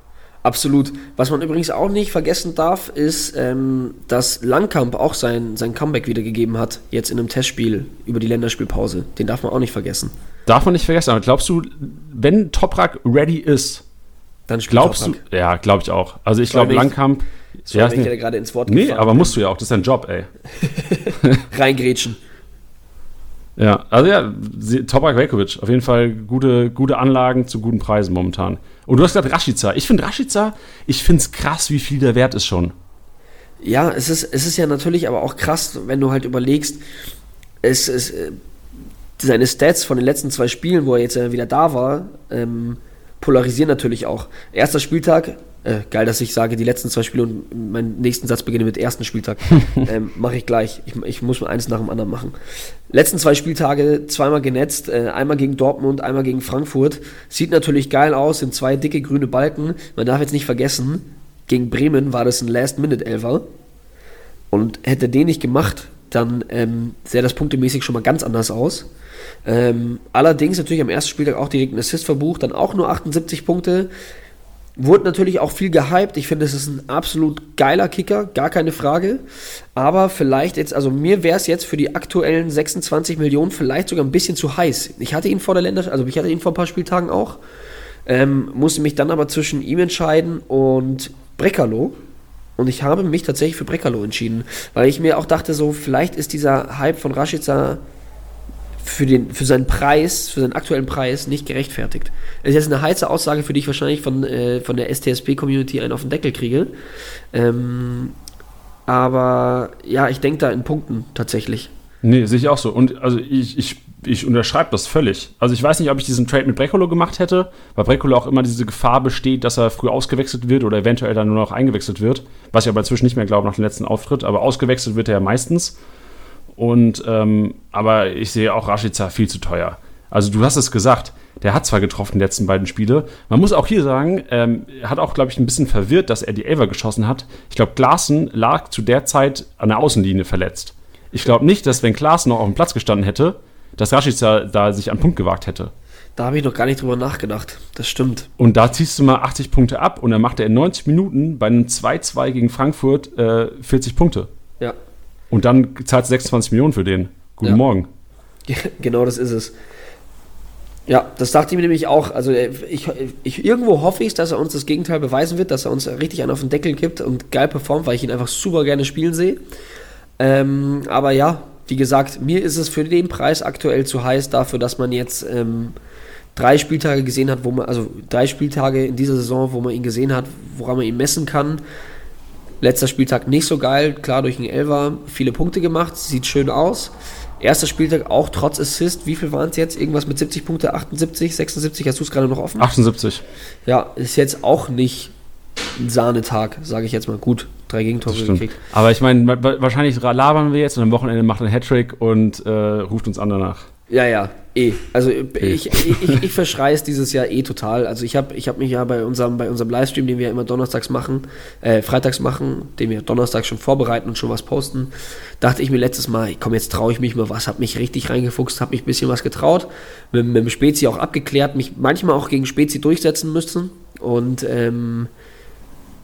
Absolut. Was man übrigens auch nicht vergessen darf, ist, ähm, dass Langkamp auch sein, sein Comeback wiedergegeben hat, jetzt in einem Testspiel über die Länderspielpause. Den darf man auch nicht vergessen. Darf man nicht vergessen, aber glaubst du, wenn Toprak ready ist, dann Glaubst du? Ja, glaube ich auch. Also ich glaube, Langkamp. Ja, ich ja gerade ins Wort Nee, aber musst du ja auch. Das ist dein Job, ey. [LAUGHS] Reingrätschen. Ja, also ja, Toprak Velkovic. Auf jeden Fall gute, gute Anlagen zu guten Preisen momentan. Und du hast gesagt Rashica. Ich finde Rashica, ich finde es krass, wie viel der wert ist schon. Ja, es ist, es ist ja natürlich aber auch krass, wenn du halt überlegst, es, es, äh, seine Stats von den letzten zwei Spielen, wo er jetzt wieder da war, ähm, polarisieren natürlich auch. Erster Spieltag, äh, geil, dass ich sage, die letzten zwei Spiele und meinen nächsten Satz beginne mit ersten Spieltag. [LAUGHS] ähm, Mache ich gleich. Ich, ich, muss mal eins nach dem anderen machen. Letzten zwei Spieltage zweimal genetzt, äh, einmal gegen Dortmund, einmal gegen Frankfurt. Sieht natürlich geil aus, sind zwei dicke grüne Balken. Man darf jetzt nicht vergessen, gegen Bremen war das ein Last-Minute-Elfer. Und hätte den nicht gemacht, dann ähm, sähe das punktemäßig schon mal ganz anders aus. Ähm, allerdings natürlich am ersten Spieltag auch direkt einen Assist verbucht, dann auch nur 78 Punkte. Wurde natürlich auch viel gehypt. Ich finde, es ist ein absolut geiler Kicker, gar keine Frage. Aber vielleicht jetzt, also mir wäre es jetzt für die aktuellen 26 Millionen vielleicht sogar ein bisschen zu heiß. Ich hatte ihn vor der Länder, also ich hatte ihn vor ein paar Spieltagen auch. Ähm, musste mich dann aber zwischen ihm entscheiden und Breckerlo. Und ich habe mich tatsächlich für Breckerlo entschieden, weil ich mir auch dachte, so vielleicht ist dieser Hype von Rashica für, den, für seinen Preis, für seinen aktuellen Preis nicht gerechtfertigt. Das ist jetzt eine heiße Aussage, für die ich wahrscheinlich von, äh, von der STSP-Community einen auf den Deckel kriege. Ähm, aber ja, ich denke da in Punkten tatsächlich. Nee, sehe ich auch so. Und also ich, ich, ich unterschreibe das völlig. Also ich weiß nicht, ob ich diesen Trade mit Brecolo gemacht hätte, weil Brecolo auch immer diese Gefahr besteht, dass er früh ausgewechselt wird oder eventuell dann nur noch eingewechselt wird. Was ich aber inzwischen nicht mehr glaube nach dem letzten Auftritt. Aber ausgewechselt wird er ja meistens. Und ähm, aber ich sehe auch Rashica viel zu teuer. Also du hast es gesagt, der hat zwar getroffen die letzten beiden Spiele. Man muss auch hier sagen, ähm, hat auch, glaube ich, ein bisschen verwirrt, dass er die Elfer geschossen hat. Ich glaube, Klaassen lag zu der Zeit an der Außenlinie verletzt. Ich glaube nicht, dass wenn Klaassen noch auf dem Platz gestanden hätte, dass Rashica da sich an Punkt gewagt hätte. Da habe ich noch gar nicht drüber nachgedacht. Das stimmt. Und da ziehst du mal 80 Punkte ab und dann macht er in 90 Minuten bei einem 2-2 gegen Frankfurt äh, 40 Punkte. Ja. Und dann zahlt 26 Millionen für den. Guten ja. Morgen. [LAUGHS] Genau das ist es. Ja, das dachte ich mir nämlich auch. Also äh, ich, ich, irgendwo hoffe ich, dass er uns das Gegenteil beweisen wird, dass er uns richtig einen auf den Deckel gibt und geil performt, weil ich ihn einfach super gerne spielen sehe. Ähm, aber ja, wie gesagt, mir ist es für den Preis aktuell zu heiß dafür, dass man jetzt ähm, drei Spieltage gesehen hat, wo man, also drei Spieltage in dieser Saison, wo man ihn gesehen hat, woran man ihn messen kann. Letzter Spieltag nicht so geil, klar durch den Elfer viele Punkte gemacht, sieht schön aus. Erster Spieltag auch trotz Assist, wie viel waren es jetzt? Irgendwas mit 70 Punkte, 78, 76, hast du es gerade noch offen? 78. Ja, ist jetzt auch nicht ein Sahnetag, sage ich jetzt mal. Gut, drei Gegentore gekriegt. Aber ich meine, wahrscheinlich labern wir jetzt und am Wochenende macht er einen Hattrick und äh, ruft uns an danach. Ja, ja, eh. Also eh. ich, ich, ich, verschreie es dieses Jahr eh total. Also ich habe ich hab mich ja bei unserem, bei unserem Livestream, den wir immer donnerstags machen, äh, freitags machen, den wir donnerstags schon vorbereiten und schon was posten, dachte ich mir letztes Mal, komm, jetzt traue ich mich mal was, habe mich richtig reingefuchst, habe mich ein bisschen was getraut, mit, mit dem Spezi auch abgeklärt, mich manchmal auch gegen Spezi durchsetzen müssen und ähm,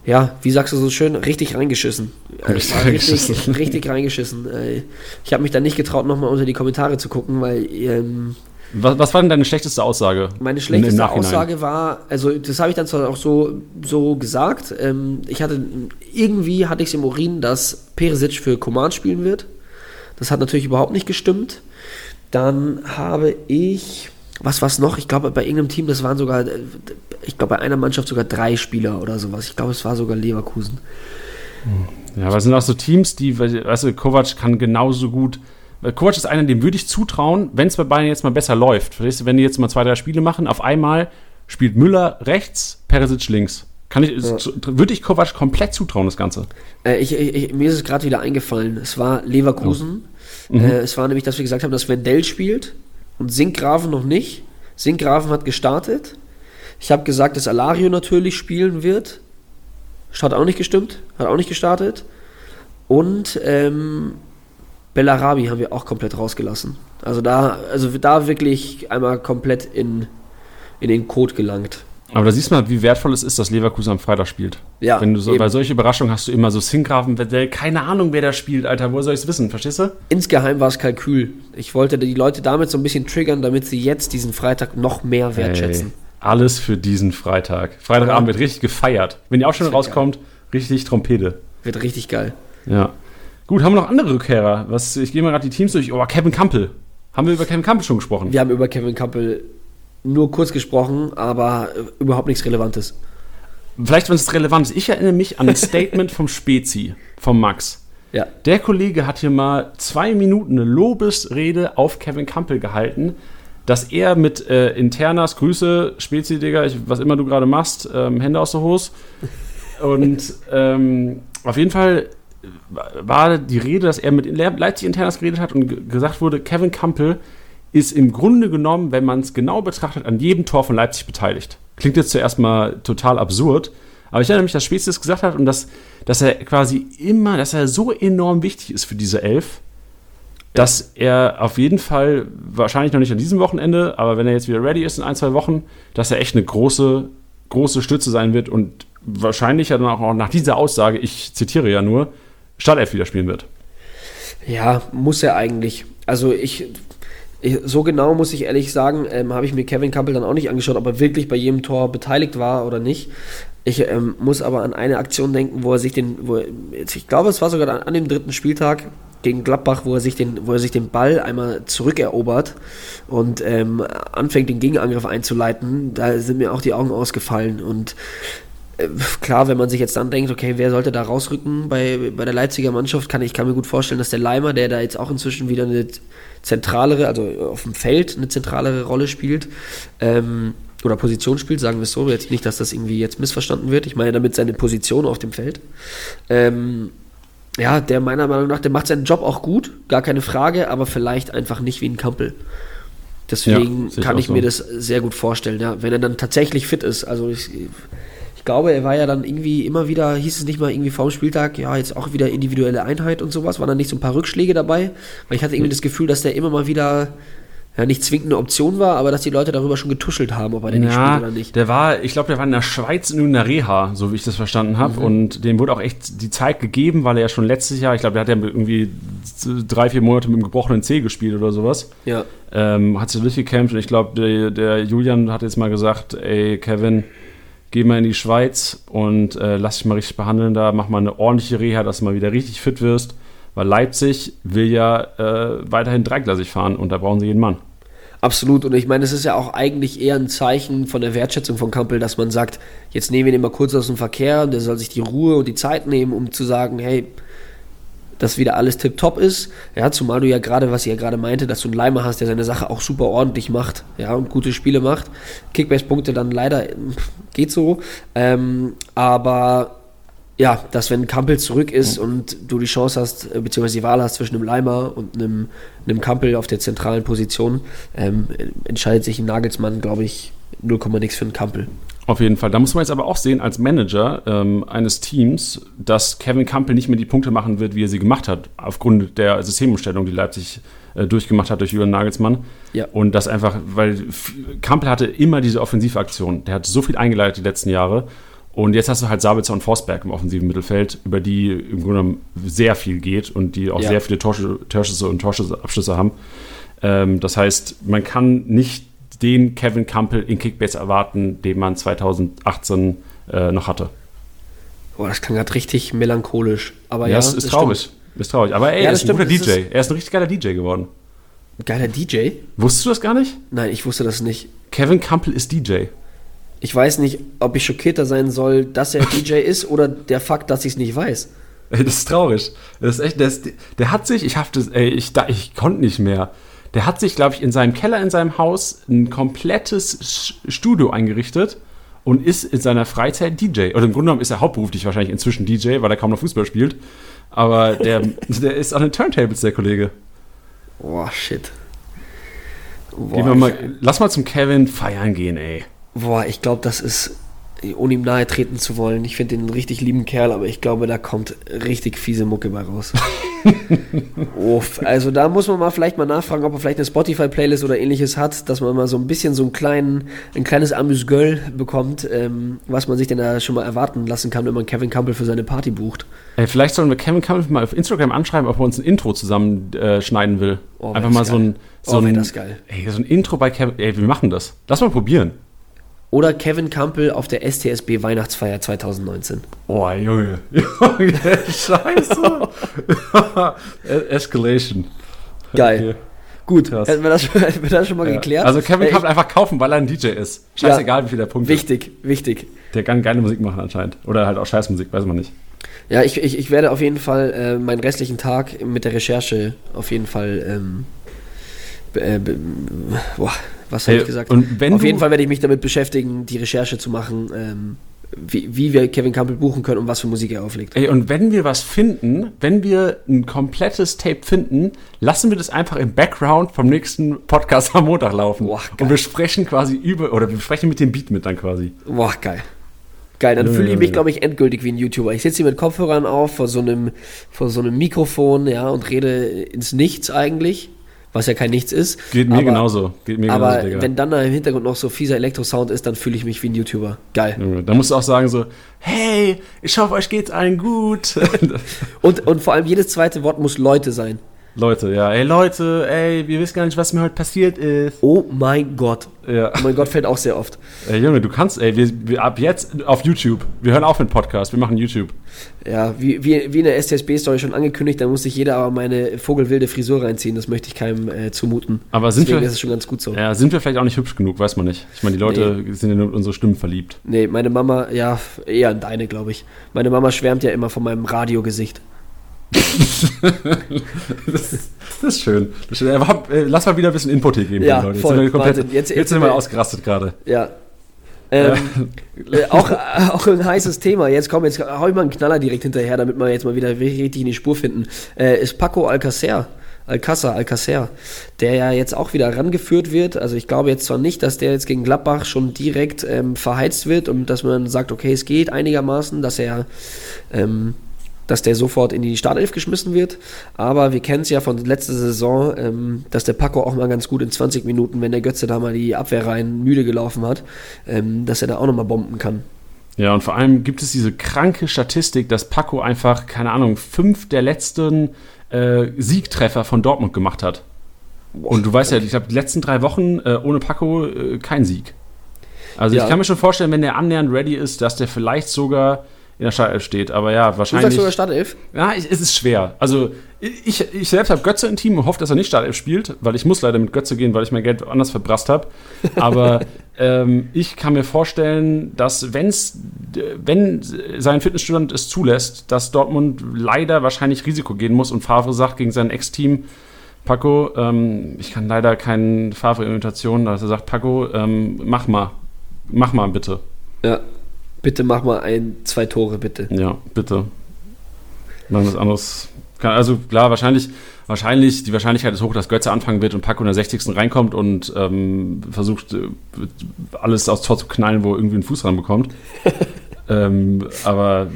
ja, wie sagst du so schön, richtig reingeschissen. Richtig, äh, reingeschissen. richtig, [LAUGHS] richtig reingeschissen. Äh, ich habe mich dann nicht getraut, nochmal unter die Kommentare zu gucken, weil ähm, Was, was war denn deine schlechteste Aussage? Meine schlechteste? Aussage war, also das habe ich dann zwar auch so, so gesagt, ähm, ich hatte, irgendwie hatte ich es im Urin, dass Peresic für Command spielen wird. Das hat natürlich überhaupt nicht gestimmt. Dann habe ich, was war es noch? Ich glaube, bei irgendeinem Team, das waren sogar, äh, ich glaube, bei einer Mannschaft sogar drei Spieler oder sowas. Ich glaube, es war sogar Leverkusen. Ja, aber es sind auch so Teams, die, weißt du, Kovac kann genauso gut. weil Kovac ist einer, dem würde ich zutrauen, wenn es bei Bayern jetzt mal besser läuft. Verstehst du, wenn die jetzt mal zwei, drei Spiele machen, auf einmal spielt Müller rechts, Peresic links. Kann ich, Ja. Würde ich Kovac komplett zutrauen, das Ganze. Äh, ich, ich, mir ist es gerade wieder eingefallen. Es war Leverkusen. Mhm. Äh, es war nämlich, dass wir gesagt haben, dass Wendell spielt und Sinkgraven noch nicht. Sinkgraven hat gestartet. Ich habe gesagt, dass Alario natürlich spielen wird. Hat auch nicht gestimmt, hat auch nicht gestartet. Und ähm, Bellarabi haben wir auch komplett rausgelassen. Also da, also da wirklich einmal komplett in, in den Code gelangt. Aber da siehst du mal, wie wertvoll es ist, dass Leverkusen am Freitag spielt. Ja, Wenn du so, eben. bei solchen Überraschungen hast du immer so Sinkgraven, Wendell, keine Ahnung, wer da spielt, Alter, woher soll ich es wissen, verstehst du? Insgeheim war es Kalkül. Ich wollte die Leute damit so ein bisschen triggern, damit sie jetzt diesen Freitag noch mehr wertschätzen. Ey, alles für diesen Freitag. Freitagabend wird richtig gefeiert. Wenn die auch schon rauskommt, richtig Trompete. Wird richtig geil. Ja. Gut, haben wir noch andere Rückkehrer? Was, ich gehe mal gerade die Teams durch. Oh, Kevin Campbell. Haben wir über Kevin Campbell schon gesprochen? Wir haben über Kevin Campbell nur kurz gesprochen, aber äh, überhaupt nichts Relevantes. Vielleicht, wenn es relevant ist. Ich erinnere mich an ein [LAUGHS] Statement vom Spezi, vom Max. Ja. Der Kollege hat hier mal zwei Minuten eine Lobesrede auf Kevin Campbell gehalten, dass er mit äh, Internas, Grüße, Spezi, Digga, ich, was immer du gerade machst, ähm, Hände aus der Hose. Und [LAUGHS] ähm, auf jeden Fall war die Rede, dass er mit Le- Leipzig Internas geredet hat und ge- gesagt wurde, Kevin Campbell ist im Grunde genommen, wenn man es genau betrachtet, an jedem Tor von Leipzig beteiligt. Klingt jetzt zuerst mal total absurd, aber ich erinnere mich, dass Spezi das gesagt hat und dass, dass er quasi immer, dass er so enorm wichtig ist für diese Elf, dass er auf jeden Fall, wahrscheinlich noch nicht an diesem Wochenende, aber wenn er jetzt wieder ready ist in ein, zwei Wochen, dass er echt eine große, große Stütze sein wird und wahrscheinlich ja dann auch nach dieser Aussage, ich zitiere ja nur, Startelf wieder spielen wird. Ja, muss er eigentlich. Also ich, ich so genau muss ich ehrlich sagen, ähm, habe ich mir Kevin Campbell dann auch nicht angeschaut, ob er wirklich bei jedem Tor beteiligt war oder nicht. Ich ähm, muss aber an eine Aktion denken, wo er sich den, wo er, jetzt, ich glaube, es war sogar an, an dem dritten Spieltag gegen Gladbach, wo er sich den, wo er sich den Ball einmal zurückerobert und ähm, anfängt, den Gegenangriff einzuleiten. Da sind mir auch die Augen ausgefallen und äh, klar, wenn man sich jetzt dann denkt, okay, wer sollte da rausrücken bei, bei der Leipziger Mannschaft, kann ich kann mir gut vorstellen, dass der Leimer, der da jetzt auch inzwischen wieder eine zentralere, also auf dem Feld eine zentralere Rolle spielt, ähm, oder Position spielt, sagen wir es so, jetzt nicht, dass das irgendwie jetzt missverstanden wird. Ich meine damit seine Position auf dem Feld. Ähm, ja, der meiner Meinung nach, der macht seinen Job auch gut, gar keine Frage, aber vielleicht einfach nicht wie ein Kampel. Deswegen Ja, ich kann ich so. mir das sehr gut vorstellen, ja, wenn er dann tatsächlich fit ist. Also ich, ich glaube, er war ja dann irgendwie immer wieder, hieß es nicht mal irgendwie vorm Spieltag, ja, jetzt auch wieder individuelle Einheit und sowas, waren dann nicht so ein paar Rückschläge dabei, weil ich hatte irgendwie das Gefühl, dass der immer mal wieder, ja, nicht zwingend eine Option war, aber dass die Leute darüber schon getuschelt haben, ob er denn nicht spielt oder nicht. der war, ich glaube, der war in der Schweiz in irgendeiner Reha, so wie ich das verstanden Mhm. habe. Und dem wurde auch echt die Zeit gegeben, weil er ja schon letztes Jahr, ich glaube, der hat ja irgendwie drei, vier Monate mit dem gebrochenen Zeh gespielt oder sowas. Ja, ähm, hat sich durchgekämpft und ich glaube, der, der Julian hat jetzt mal gesagt, ey Kevin, geh mal in die Schweiz und äh, lass dich mal richtig behandeln da, mach mal eine ordentliche Reha, dass du mal wieder richtig fit wirst, weil Leipzig will ja äh, weiterhin dreigleisig fahren und da brauchen sie jeden Mann. Absolut. Und ich meine, es ist ja auch eigentlich eher ein Zeichen von der Wertschätzung von Kampel, dass man sagt, jetzt nehmen wir den mal kurz aus dem Verkehr und der soll sich die Ruhe und die Zeit nehmen, um zu sagen, hey, dass wieder alles tipptopp ist. Ja, zumal du ja gerade, was ihr ja gerade meinte, dass du einen Leimer hast, der seine Sache auch super ordentlich macht, ja, und gute Spiele macht. Kickbase-Punkte dann leider geht so. Ähm, aber ja, dass wenn Kampel zurück ist und du die Chance hast, äh, beziehungsweise die Wahl hast zwischen einem Leimer und einem, einem Kampel auf der zentralen Position, ähm, entscheidet sich ein Nagelsmann, glaube ich, 0, nix für einen Kampel. Auf jeden Fall. Da muss man jetzt aber auch sehen, als Manager ähm, eines Teams, dass Kevin Campbell nicht mehr die Punkte machen wird, wie er sie gemacht hat, aufgrund der Systemumstellung, die Leipzig äh, durchgemacht hat durch Julian Nagelsmann. Ja. Und das einfach, weil Campbell hatte immer diese Offensivaktion. Der hat so viel eingeleitet die letzten Jahre. Und jetzt hast du halt Sabitzer und Forsberg im offensiven Mittelfeld, über die im Grunde genommen sehr viel geht und die auch Ja. sehr viele Torschü- Torschüsse und Torschussabschlüsse haben. Ähm, das heißt, man kann nicht den Kevin Campbell in Kickbase erwarten, den man 2018 äh, noch hatte. Boah, das klang gerade richtig melancholisch. Aber ja, ja, es ist das traurig. stimmt. Ist traurig. Aber ey, Ja, er ist ein guter das DJ. Er ist ein richtig geiler DJ geworden. Geiler DJ? Wusstest du das gar nicht? Nein, ich wusste das nicht. Kevin Campbell ist DJ. Ich weiß nicht, ob ich schockierter sein soll, dass er [LAUGHS] DJ ist oder der Fakt, dass ich es nicht weiß. Ey, das ist traurig. Das ist echt, der, ist, der hat sich, ich das, ey, ich, da, ich konnte nicht mehr. Der hat sich, glaube ich, in seinem Keller in seinem Haus ein komplettes Studio eingerichtet und ist in seiner Freizeit DJ. Oder im Grunde genommen ist er hauptberuflich wahrscheinlich inzwischen DJ, weil er kaum noch Fußball spielt. Aber der, [LAUGHS] der ist an den Turntables, der Kollege. Boah, shit. Boah, Gehen wir mal, lass mal zum Kevin feiern gehen, ey. Boah, ich glaube, das ist, ohne ihm nahe treten zu wollen, ich finde den einen richtig lieben Kerl, aber ich glaube, da kommt richtig fiese Mucke bei raus. [LAUGHS] Uff, also da muss man mal vielleicht mal nachfragen, ob er vielleicht eine Spotify-Playlist oder ähnliches hat, dass man mal so ein bisschen so einen kleinen, ein kleines Amüsgöl bekommt, ähm, was man sich denn da schon mal erwarten lassen kann, wenn man Kevin Campbell für seine Party bucht. Ey, vielleicht sollen wir Kevin Campbell mal auf Instagram anschreiben, ob er uns ein Intro zusammen äh, schneiden will. Oh, Einfach mal so geil. ein, so Oh, ein, das geil. Ey, so ein Intro bei Kevin. Ey, wir machen das. Lass mal probieren. Oder Kevin Campbell auf der STSB Weihnachtsfeier 2019. Oh, Junge. [LAUGHS] Junge, scheiße. [LAUGHS] Escalation. Geil. Okay. Gut, Krass. hätten wir das schon, [LAUGHS] wir das schon mal Ja. geklärt. Also Kevin Äh, kann einfach kaufen, weil er ein DJ ist. Scheißegal, wie viel der Punkt Wichtig, wichtig. ist. Der kann geile Musik machen anscheinend. Oder halt auch Scheißmusik, weiß man nicht. Ja, ich, ich, ich werde auf jeden Fall äh, meinen restlichen Tag mit der Recherche auf jeden Fall. Ähm, äh, boah, was habe Hey, ich gesagt? und wenn auf jeden Fall werde ich mich damit beschäftigen, die Recherche zu machen, ähm, wie, wie wir Kevin Campbell buchen können und was für Musik er auflegt. Ey, und wenn wir was finden, wenn wir ein komplettes Tape finden, lassen wir das einfach im Background vom nächsten Podcast am Montag laufen. Boah, und wir sprechen quasi über, oder wir sprechen mit dem Beat mit dann quasi. Boah, geil. Geil, dann Ja, fühle ich ja, mich, ja. glaube ich, endgültig wie ein YouTuber. Ich sitze hier mit Kopfhörern auf, vor so einem, vor so einem Mikrofon, ja, und rede ins Nichts eigentlich, was ja kein Nichts ist. Geht mir aber, genauso. Geht mir Aber genauso, wenn dann da im Hintergrund noch so fieser Elektrosound ist, dann fühle ich mich wie ein YouTuber. Geil. Junge, Da musst du auch sagen so, hey, ich hoffe, euch geht's allen gut. [LAUGHS] Und, und vor allem jedes zweite Wort muss Leute sein. Leute, ja, ey Leute, ey, wir wissen gar nicht, was mir heute passiert ist. Oh mein Gott. Ja. Oh mein Gott fällt auch sehr oft. Ey, Junge, du kannst, ey, wir, wir ab jetzt auf YouTube. Wir hören auf mit Podcast, wir machen YouTube. Ja, wie, wie, wie in der STSB-Story schon angekündigt, da muss sich jeder aber meine vogelwilde Frisur reinziehen. Das möchte ich keinem äh, zumuten. Aber sind Deswegen wir- ist es schon ganz gut so. Ja, sind wir vielleicht auch nicht hübsch genug, weiß man nicht. Ich meine, die Leute sind ja nur in unsere Stimmen verliebt. Nee, meine Mama, ja, eher an deine, glaube ich. Meine Mama schwärmt ja immer von meinem Radiogesicht. [LAUGHS] Das ist, das ist schön. Das ist schön. Aber, äh, lass mal wieder ein bisschen Input hier geben, Ja, Leute. Jetzt voll. sind wir komplett, Wahnsinn. jetzt, Jetzt- jetzt sind wir ausgerastet gerade. Ja. Ähm, äh, auch, auch ein heißes Thema. Jetzt komm, jetzt hau ich mal einen Knaller direkt hinterher, damit wir jetzt mal wieder richtig in die Spur finden. Äh, ist Paco Alcacer. Alcázar, Alcacer, der ja jetzt auch wieder rangeführt wird. Also ich glaube jetzt zwar nicht, dass der jetzt gegen Gladbach schon direkt ähm, verheizt wird und dass man sagt, okay, es geht einigermaßen, dass er ähm, dass der sofort in die Startelf geschmissen wird. Aber wir kennen es ja von letzter Saison, ähm, dass der Paco auch mal ganz gut in 20 Minuten, wenn der Götze da mal die Abwehr rein müde gelaufen hat, ähm, dass er da auch nochmal bomben kann. Ja, und vor allem gibt es diese kranke Statistik, dass Paco einfach, keine Ahnung, fünf der letzten äh, Siegtreffer von Dortmund gemacht hat. Und du weißt ja, ich glaube, die letzten drei Wochen äh, ohne Paco äh, kein Sieg. Also Ja. ich kann mir schon vorstellen, wenn der annähernd ready ist, dass der vielleicht sogar in der Startelf steht. Aber ja, Du wahrscheinlich. sagst sogar Startelf? Ja, ich, es ist schwer. Also ich, ich selbst habe Götze im Team und hoffe, dass er nicht Startelf spielt, weil ich muss leider mit Götze gehen, weil ich mein Geld anders verbrasst habe. [LAUGHS] Aber ähm, ich kann mir vorstellen, dass wenn's, wenn sein Fitnesszustand es zulässt, dass Dortmund leider wahrscheinlich Risiko gehen muss und Favre sagt gegen sein Ex-Team, Paco, ähm, ich kann leider keine Favre-Imitation, dass er sagt, Paco, ähm, mach mal, mach mal bitte. Ja. Bitte mach mal ein, zwei Tore, bitte. Ja, bitte. Dann was anderes. Also klar, wahrscheinlich, wahrscheinlich, die Wahrscheinlichkeit ist hoch, dass Götze anfangen wird und Paco in der 60. reinkommt und ähm, versucht, äh, alles aufs Tor zu knallen, wo er irgendwie einen Fuß dran bekommt. [LAUGHS] ähm, aber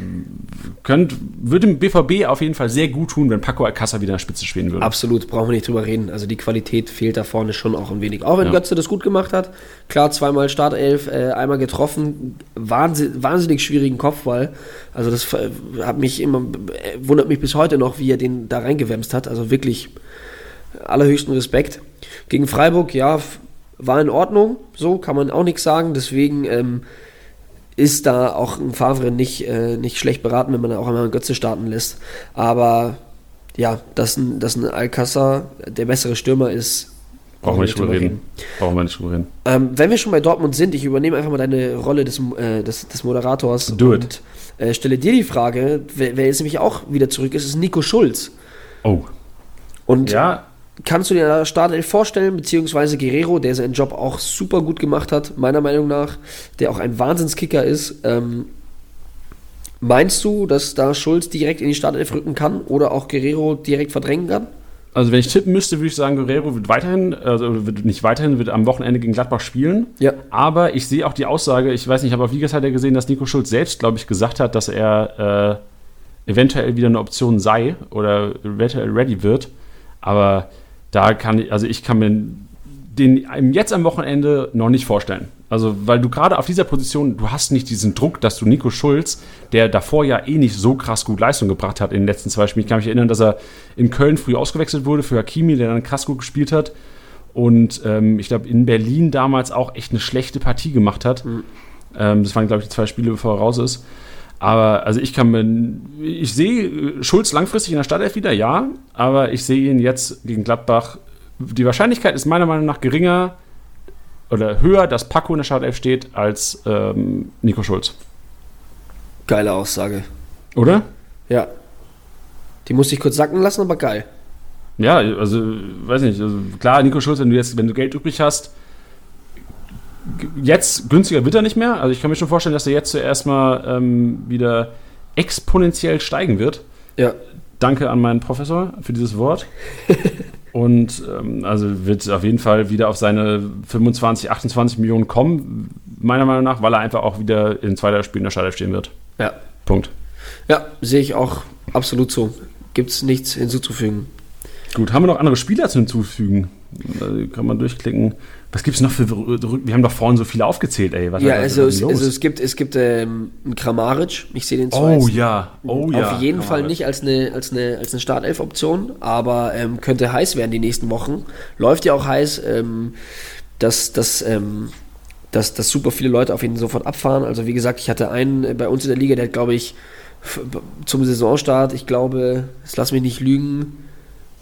könnt, würde dem BVB auf jeden Fall sehr gut tun, wenn Paco Alcázar wieder in der Spitze spielen würde. Absolut, brauchen wir nicht drüber reden. Also die Qualität fehlt da vorne schon auch ein wenig. Auch wenn Ja. Götze das gut gemacht hat. Klar, zweimal Startelf, äh, einmal getroffen. Wahnsinn, wahnsinnig schwierigen Kopfball. Also das äh, hat mich immer, äh, wundert mich bis heute noch, wie er den da reingewämst hat. Also wirklich allerhöchsten Respekt. Gegen Freiburg, ja, war in Ordnung, so kann man auch nichts sagen. Deswegen ähm, ist da auch ein Favre nicht, äh, nicht schlecht beraten, wenn man auch einmal einen Götze starten lässt. Aber ja, dass ein, dass ein Alcázar der bessere Stürmer ist, Brauchen wir nicht drüber reden. Brauchen wir nicht drüber reden. Ähm, wenn wir schon bei Dortmund sind, ich übernehme einfach mal deine Rolle des, äh, des, des Moderators Do und it. Äh, stelle dir die Frage, wer, wer jetzt nämlich auch wieder zurück ist, ist Nico Schulz. Oh. Und Ja, kannst du dir da Startelf vorstellen, beziehungsweise Guerrero, der seinen Job auch super gut gemacht hat, meiner Meinung nach, der auch ein Wahnsinnskicker ist. Ähm, meinst du, dass da Schulz direkt in die Startelf rücken kann oder auch Guerrero direkt verdrängen kann? also wenn ich tippen müsste, würde ich sagen, Guerrero wird weiterhin, also wird nicht weiterhin, wird am Wochenende gegen Gladbach spielen. Ja. Aber ich sehe auch die Aussage, ich weiß nicht, ich habe auf Ligas hat er gesehen, dass Nico Schulz selbst, glaube ich, gesagt hat, dass er äh, eventuell wieder eine Option sei oder eventuell ready wird. Aber da kann ich, also ich kann mir den jetzt am Wochenende noch nicht vorstellen. Also, weil du gerade auf dieser Position, du hast nicht diesen Druck, dass du Nico Schulz, der davor ja eh nicht so krass gut Leistung gebracht hat in den letzten zwei Spielen. Ich kann mich erinnern, dass er in Köln früh ausgewechselt wurde für Hakimi, der dann krass gut gespielt hat. Und ähm, ich glaube, in Berlin damals auch echt eine schlechte Partie gemacht hat. Ähm, das waren, glaube ich, die zwei Spiele, bevor er raus ist. Aber also ich kann mir, ich sehe Schulz langfristig in der Startelf wieder, ja, aber ich sehe ihn jetzt gegen Gladbach. Die Wahrscheinlichkeit ist meiner Meinung nach geringer oder höher, dass Paco in der Startelf steht, als ähm, Nico Schulz. Geile Aussage. Oder? Ja. Die musste ich kurz sacken lassen, aber geil. Ja, also weiß nicht. Also, klar, Nico Schulz, wenn du jetzt, wenn du Geld übrig hast, jetzt günstiger wird er nicht mehr. Also ich kann mir schon vorstellen, dass er jetzt zuerst mal ähm, wieder exponentiell steigen wird. Ja. Danke an meinen Professor für dieses Wort. [LAUGHS] Und ähm, also wird auf jeden Fall wieder auf seine 25, 28 Millionen kommen, meiner Meinung nach, weil er einfach auch wieder in zweiter Spiel in der Startelf stehen wird. Ja. Punkt. Ja, sehe ich auch absolut so. Gibt es nichts hinzuzufügen. Gut, haben wir noch andere Spieler zu hinzufügen? Da kann man durchklicken. Was gibt es noch für Wir haben doch vorhin so viele aufgezählt, ey. Was Ja, also, es, also es gibt, es gibt ähm, einen Kramaric. Ich sehe den zwar oh ja, oh ja. auf jeden Kann Fall nicht als eine, als eine, als eine Startelf-Option, aber ähm, könnte heiß werden die nächsten Wochen. Läuft ja auch heiß, ähm, dass, dass, ähm, dass, dass super viele Leute auf ihn sofort abfahren. Also wie gesagt, ich hatte einen äh, bei uns in der Liga, der hat, glaube ich, zum Saisonstart, ich glaube, jetzt lass mich nicht lügen,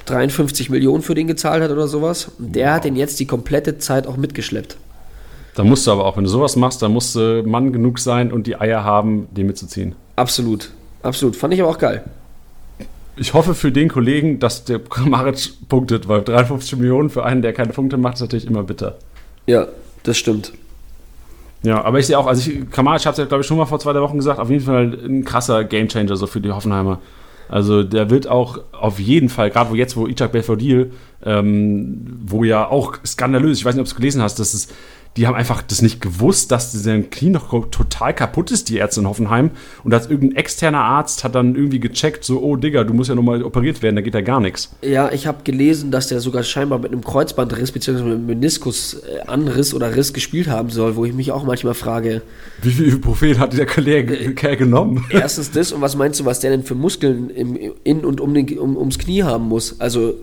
53 Millionen für den gezahlt hat oder sowas. Und der hat den jetzt die komplette Zeit auch mitgeschleppt. Da musst du aber auch, wenn du sowas machst, dann musst du Mann genug sein und die Eier haben, den mitzuziehen. Absolut. Absolut. Fand ich aber auch geil. Ich hoffe für den Kollegen, dass der [LAUGHS] Kramaric punktet, weil 53 Millionen für einen, der keine Punkte macht, ist natürlich immer bitter. Ja, das stimmt. Ja, aber ich sehe auch, also ich, Kramaric hat es ja, glaube ich, schon mal vor zwei drei Wochen gesagt, auf jeden Fall ein krasser Gamechanger so für die Hoffenheimer. Also der wird auch auf jeden Fall, gerade wo jetzt, wo Ichak Belfodil, ähm, wo ja auch skandalös, ich weiß nicht, ob du es gelesen hast, dass es, die haben einfach das nicht gewusst, dass sein Knie noch total kaputt ist, die Ärzte in Hoffenheim. Und als irgendein externer Arzt hat dann irgendwie gecheckt, so, oh Digga, du musst ja nochmal operiert werden, da geht ja gar nichts. Ja, ich habe gelesen, dass der sogar scheinbar mit einem Kreuzbandriss bzw. mit einem Meniskusanriss oder Riss gespielt haben soll, wo ich mich auch manchmal frage, Wie viel Ibuprofen hat dieser Kollege Kerl genommen? [LAUGHS] erstens das und was meinst du, was der denn für Muskeln im, in und um den, um, ums Knie haben muss? Also,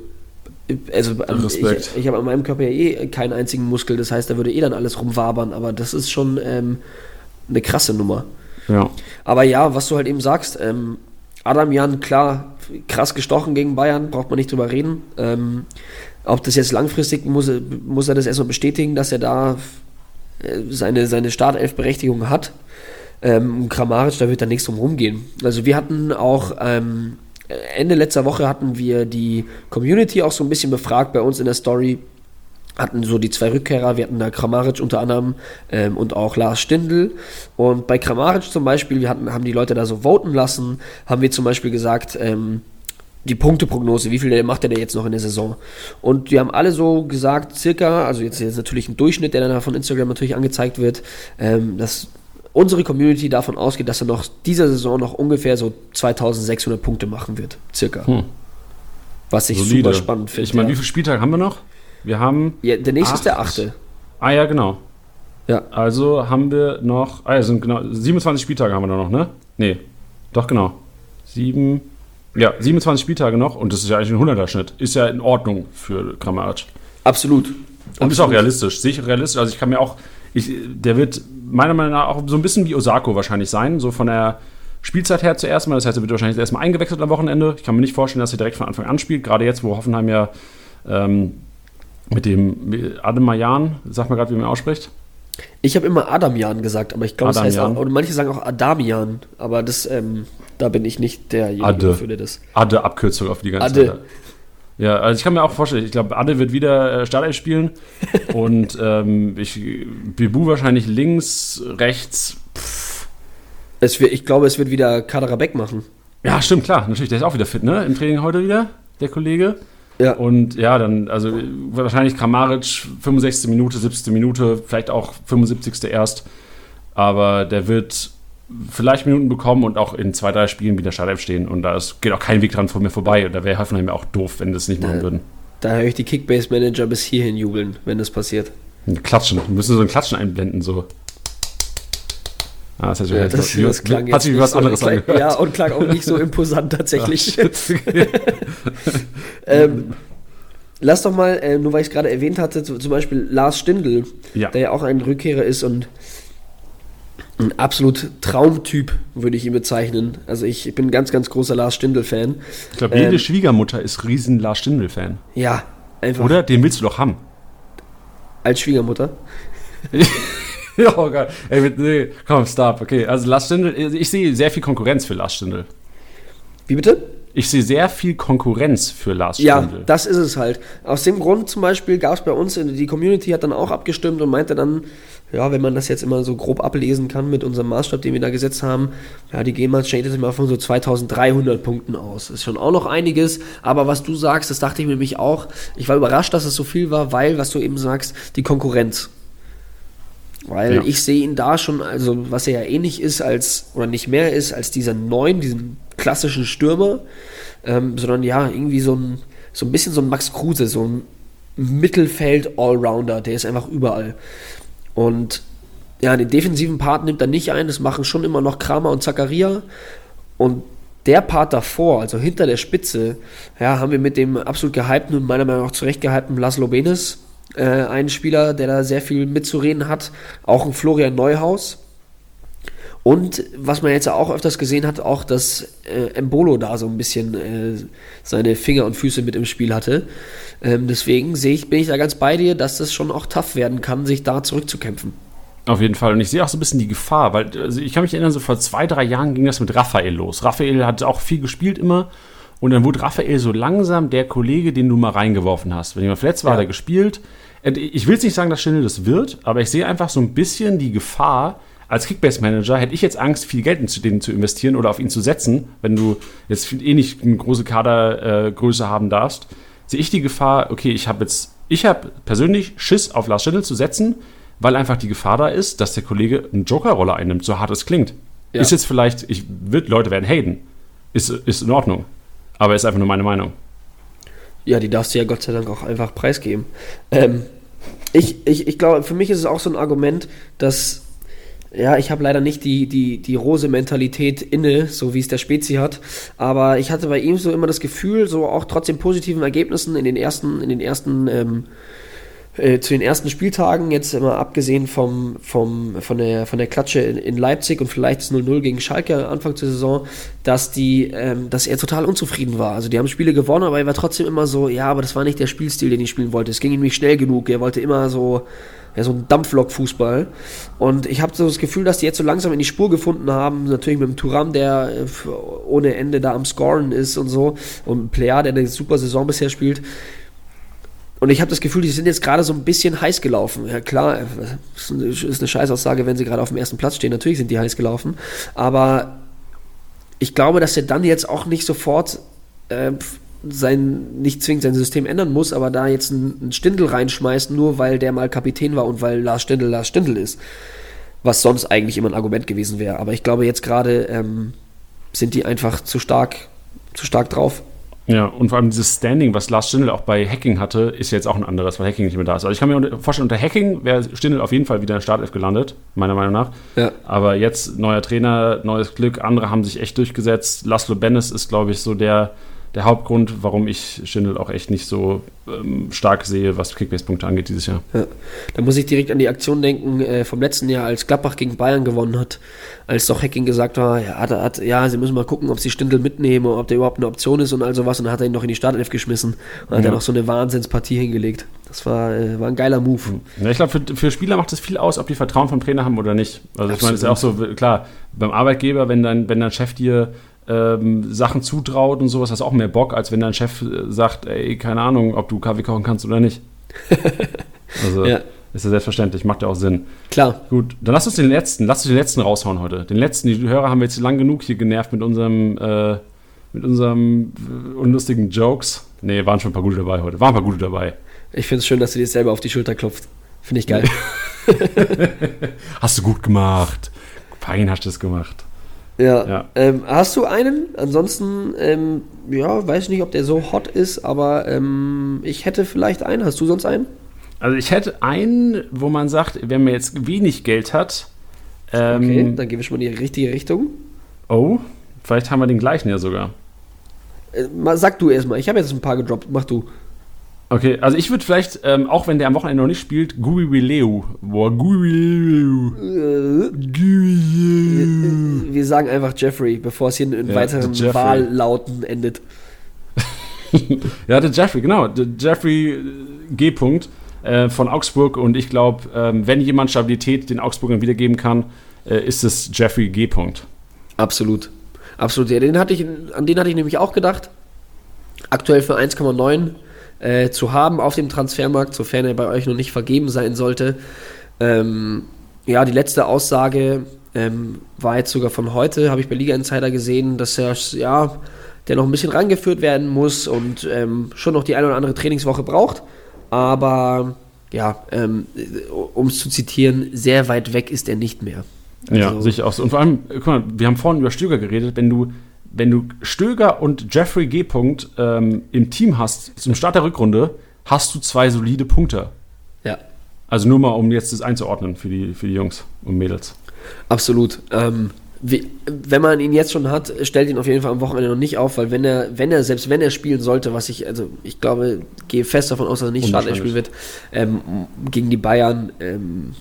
also Respekt. ich, ich habe an meinem Körper ja eh keinen einzigen Muskel, das heißt, da würde eh dann alles rumwabern, aber das ist schon ähm, eine krasse Nummer. Ja. Aber ja, was du halt eben sagst, ähm, Adam Jan, klar, krass gestochen gegen Bayern, braucht man nicht drüber reden. Ähm, ob das jetzt langfristig, muss, muss er das erstmal bestätigen, dass er da äh, seine, seine Startelf-Berechtigung hat. Ähm, Kramaric, da wird da nichts drum rumgehen. Also wir hatten auch ähm, Ende letzter Woche hatten wir die Community auch so ein bisschen befragt bei uns in der Story, hatten so die zwei Rückkehrer, wir hatten da Kramaric unter anderem ähm, und auch Lars Stindl. Und bei Kramaric zum Beispiel, wir hatten, haben die Leute da so voten lassen, haben wir zum Beispiel gesagt, ähm, die Punkteprognose, wie viel macht er denn jetzt noch in der Saison? Und die haben alle so gesagt, circa, also jetzt, jetzt natürlich ein Durchschnitt, der dann von Instagram natürlich angezeigt wird, ähm, dass unsere Community davon ausgeht, dass er noch dieser Saison noch ungefähr so 2600 Punkte machen wird, circa. Hm. Was ich Solide. super spannend finde. Ich meine, ja. wie viele Spieltage haben wir noch? Wir haben. ja, der nächste ist der Acht. achte. Ah ja, genau. Ja. Also haben wir noch. Ah, sind genau. 27 Spieltage haben wir da noch, ne? Nee. Doch, genau. Sieben. Ja, 27 Spieltage noch und das ist ja eigentlich ein 100er-Schnitt. Ist ja in Ordnung für Kramaric. Absolut. Und Absolut. ist auch realistisch. Ich realistisch. Also ich kann mir auch, ich, der wird meiner Meinung nach auch so ein bisschen wie Osako wahrscheinlich sein. So von der Spielzeit her zuerst mal. Das heißt, er wird wahrscheinlich erstmal eingewechselt am Wochenende. Ich kann mir nicht vorstellen, dass er direkt von Anfang an spielt. Gerade jetzt, wo Hoffenheim ja ähm, mit dem Ademayan, sag mal gerade, wie man ausspricht. Ich habe immer Adamian gesagt, aber ich glaube, es heißt und manche sagen auch Adamian, aber das, ähm, da bin ich nicht derjenige, Ade. für der das. Adde Abkürzung auf die ganze Adde. Zeit. Ja, also ich kann mir auch vorstellen, ich glaube, Adde wird wieder äh, Startelf spielen [LAUGHS] und ähm, ich, Bibu wahrscheinlich links, rechts. Pff. Es wird, ich glaube, es wird wieder Kaderabek machen. Ja, stimmt, klar, natürlich, der ist auch wieder fit, ne? Im Training heute wieder, der Kollege. Ja. Und ja, dann, also wahrscheinlich Kramaric 65. Minute, 70. Minute, vielleicht auch 75. erst. Aber der wird vielleicht Minuten bekommen und auch in zwei, drei Spielen wieder Startelf stehen. Und da ist, geht auch kein Weg dran von mir vorbei. Und da wäre Hoffenheim ja auch doof, wenn das nicht machen Ja. würden. Da höre ich die Kickbase-Manager bis hierhin jubeln, wenn das passiert. Klatschen. Wir müssen so ein Klatschen einblenden, so. Ah, das sich, Ja, das, wie, das klang hat sich was so, anderes klang, angehört. Ja, und klang auch nicht so imposant tatsächlich. Shit. [LAUGHS] ähm, lass doch mal, äh, nur weil ich es gerade erwähnt hatte, zu- zum Beispiel Lars Stindl, Ja. der ja auch ein Rückkehrer ist und ein absolut Traumtyp, würde ich ihn bezeichnen. Also ich, ich bin ein ganz, ganz großer Lars Stindl-Fan. Ich glaube, jede Ähm, Schwiegermutter ist riesen Lars Stindl-Fan. Ja, einfach Oder? Den willst du doch haben. als Schwiegermutter. [LAUGHS] oh Gott. Ey, mit, nee, komm, stop. Okay, also Lars Stindl, ich sehe sehr viel Konkurrenz für Lars Stindl. Wie bitte? Ich sehe sehr viel Konkurrenz für Lars Ja, Stindl. das ist es halt. Aus dem Grund zum Beispiel gab es bei uns, in, die Community hat dann auch abgestimmt und meinte dann, ja, wenn man das jetzt immer so grob ablesen kann mit unserem Maßstab, den wir da gesetzt haben, ja, die gehen mal, steht jetzt immer von so 2300 Punkten aus. Ist schon auch noch einiges, aber was du sagst, das dachte ich mir nämlich auch. Ich war überrascht, dass es so viel war, weil, was du eben sagst, die Konkurrenz. Weil Ja. ich sehe ihn da schon, also was er ja ähnlich ist als, oder nicht mehr ist, als dieser neuen, diesen klassischen Stürmer, ähm, sondern ja, irgendwie so ein, so ein bisschen so ein Max Kruse, so ein Mittelfeld-Allrounder, der ist einfach überall. Und ja, den defensiven Part nimmt er nicht ein, das machen schon immer noch Kramer und Zakaria. Und der Part davor, also hinter der Spitze, ja, haben wir mit dem absolut gehypten und meiner Meinung nach zurecht gehypten Laszlo Benes äh, einen Spieler, der da sehr viel mitzureden hat. Auch ein Florian Neuhaus. Und was man jetzt auch öfters gesehen hat, auch, dass äh, Embolo da so ein bisschen äh, seine Finger und Füße mit im Spiel hatte. Ähm, deswegen sehe ich, bin ich da ganz bei dir, dass das schon auch tough werden kann, sich da zurückzukämpfen. Auf jeden Fall. Und ich sehe auch so ein bisschen die Gefahr, weil also ich kann mich erinnern, so vor zwei, drei Jahren ging das mit Raphael los. Raphael hat auch viel gespielt immer. Und dann wurde Raphael so langsam der Kollege, den du mal reingeworfen hast. Wenn jemand verletzt war, Ja. hat er gespielt. Ich will jetzt nicht sagen, dass Stindl das wird, aber ich sehe einfach so ein bisschen die Gefahr, als Kickbase-Manager hätte ich jetzt Angst, viel Geld in den zu investieren oder auf ihn zu setzen, wenn du jetzt eh nicht eine große Kadergröße haben darfst. Sehe ich die Gefahr, okay, ich habe jetzt, ich habe persönlich Schiss auf Lars Stindl zu setzen, weil einfach die Gefahr da ist, dass der Kollege eine Joker-Rolle einnimmt, so hart es klingt. Ja. Ist jetzt vielleicht, ich wird, Leute werden haten. Ist, ist in Ordnung. Aber ist einfach nur meine Meinung. Ja, die darfst du ja Gott sei Dank auch einfach preisgeben. Ähm, ich, ich, ich glaube, für mich ist es auch so ein Argument, dass, ja, ich habe leider nicht die, die, die Rose-Mentalität inne, so wie es der Spezi hat, aber ich hatte bei ihm so immer das Gefühl, so auch trotz den positiven Ergebnissen in den ersten, in den ersten, ähm, äh, zu den ersten Spieltagen, jetzt immer abgesehen vom, vom, von, der, von der Klatsche in, in Leipzig und vielleicht das 0-0 gegen Schalke Anfang der Saison, dass, die, ähm, dass er total unzufrieden war. Also die haben Spiele gewonnen, aber er war trotzdem immer so, ja, aber das war nicht der Spielstil, den ich spielen wollte. Es ging ihm nicht schnell genug. Er wollte immer so, ja, so ein Dampflok-Fußball. Und ich habe so das Gefühl, dass die jetzt so langsam in die Spur gefunden haben. Natürlich mit dem Turam, der äh, ohne Ende da am Scoren ist und so. Und Player, der eine super Saison bisher spielt. Und ich habe das Gefühl, die sind jetzt gerade so ein bisschen heiß gelaufen. Ja klar, ist eine, ist eine Scheißaussage, wenn sie gerade auf dem ersten Platz stehen. Natürlich sind die heiß gelaufen. Aber ich glaube, dass er dann jetzt auch nicht sofort äh, sein, nicht zwingend sein System ändern muss, aber da jetzt einen, einen Stindel reinschmeißt, nur weil der mal Kapitän war und weil Lars Stindl Lars Stindl ist. Was sonst eigentlich immer ein Argument gewesen wäre. Aber ich glaube, jetzt gerade ähm, sind die einfach zu stark, zu stark drauf. Ja, und vor allem dieses Standing, was Lars Stindl auch bei Hacking hatte, ist jetzt auch ein anderes, weil Hacking nicht mehr da ist. Also ich kann mir vorstellen, unter Hacking wäre Stindl auf jeden Fall wieder in Startelf gelandet, meiner Meinung nach. Ja. Aber jetzt neuer Trainer, neues Glück, andere haben sich echt durchgesetzt. Laszlo Bennis ist, glaube ich, so der, der Hauptgrund, warum ich Schindel auch echt nicht so ähm, stark sehe, was Kickbase-Punkte angeht dieses Jahr. Ja. Da muss ich direkt an die Aktion denken äh, vom letzten Jahr, als Gladbach gegen Bayern gewonnen hat, als doch Hacking gesagt war, ja, hat, hat, ja, sie müssen mal gucken, ob sie Stindel mitnehmen, ob der überhaupt eine Option ist und all sowas. Und dann hat er ihn noch in die Startelf geschmissen und hat Ja. er noch so eine Wahnsinnspartie hingelegt. Das war, äh, war ein geiler Move. Ja, ich glaube, für, für Spieler macht es viel aus, ob die Vertrauen vom Trainer haben oder nicht. Also ich meine, es ist ja auch so, klar, beim Arbeitgeber, wenn dein, wenn dein Chef dir ähm, Sachen zutraut und sowas, hast du auch mehr Bock, als wenn dein Chef äh, sagt, ey, keine Ahnung, ob du Kaffee kochen kannst oder nicht. [LAUGHS] Also Ja. ist ja selbstverständlich, macht ja auch Sinn. Klar, Gut, dann lass uns den letzten, lass uns den letzten raushauen heute. Den letzten, die Hörer haben wir jetzt lang genug hier genervt mit unserem, äh, mit unserem äh, unlustigen Jokes. Nee, waren schon ein paar gute dabei heute. Waren ein paar gute dabei. ich finde es schön, dass du dir selber auf die Schulter klopft. Finde ich geil. [LAUGHS] Hast du gut gemacht. Fein hast du es gemacht. Ja. Ja. Ähm, hast du einen? Ansonsten, ähm, ja, weiß nicht, ob der so hot ist, aber ähm, ich hätte vielleicht einen. Hast du sonst einen? Also ich hätte einen, wo man sagt, wenn man jetzt wenig Geld hat, ähm, Okay, dann gehen wir schon mal in die richtige Richtung. oh, vielleicht haben wir den gleichen ja sogar. Äh, mal, sag du erstmal. Ich habe jetzt ein paar gedroppt. Mach du. Okay, also ich würde vielleicht, ähm, auch wenn der am Wochenende noch nicht spielt, Gui Wileu. Boah, Gui Gui wir sagen einfach Jeffrey, bevor es hier in Ja, weiteren Jeffrey. Wahllauten endet. [LAUGHS] Ja, der Jeffrey, genau. Der Jeffrey äh, G. -Punkt, äh, von Augsburg und ich glaube, ähm, wenn jemand Stabilität den Augsburgern wiedergeben kann, äh, ist es Jeffrey G. -Punkt. Absolut. Absolut. Ja, den hatte ich, an den hatte ich nämlich auch gedacht. Aktuell für 1,9 äh, zu haben auf dem Transfermarkt, sofern er bei euch noch nicht vergeben sein sollte. Ähm, ja, die letzte Aussage ähm, war jetzt sogar von heute, habe ich bei Liga Insider gesehen, dass er ja, der noch ein bisschen rangeführt werden muss und ähm, schon noch die eine oder andere Trainingswoche braucht. Aber ja, ähm, um es zu zitieren, sehr weit weg ist er nicht mehr. Ja, Also- sehe ich auch so. Und vor allem, guck mal, wir haben vorhin über Stöger geredet, wenn du, wenn du Stöger und Jeffrey G. -Punkt, ähm, im Team hast, zum Start der Rückrunde, hast du zwei solide Punkte. Ja. Also nur mal, um jetzt das einzuordnen für die, für die Jungs und Mädels. Absolut. Ähm, wie, wenn man ihn jetzt schon hat, stellt ihn auf jeden Fall am Wochenende noch nicht auf, weil wenn er, wenn er, selbst wenn er spielen sollte, was ich, also ich glaube, gehe fest davon aus, dass er nicht Startelf spielen wird, ähm, gegen die Bayern, ähm,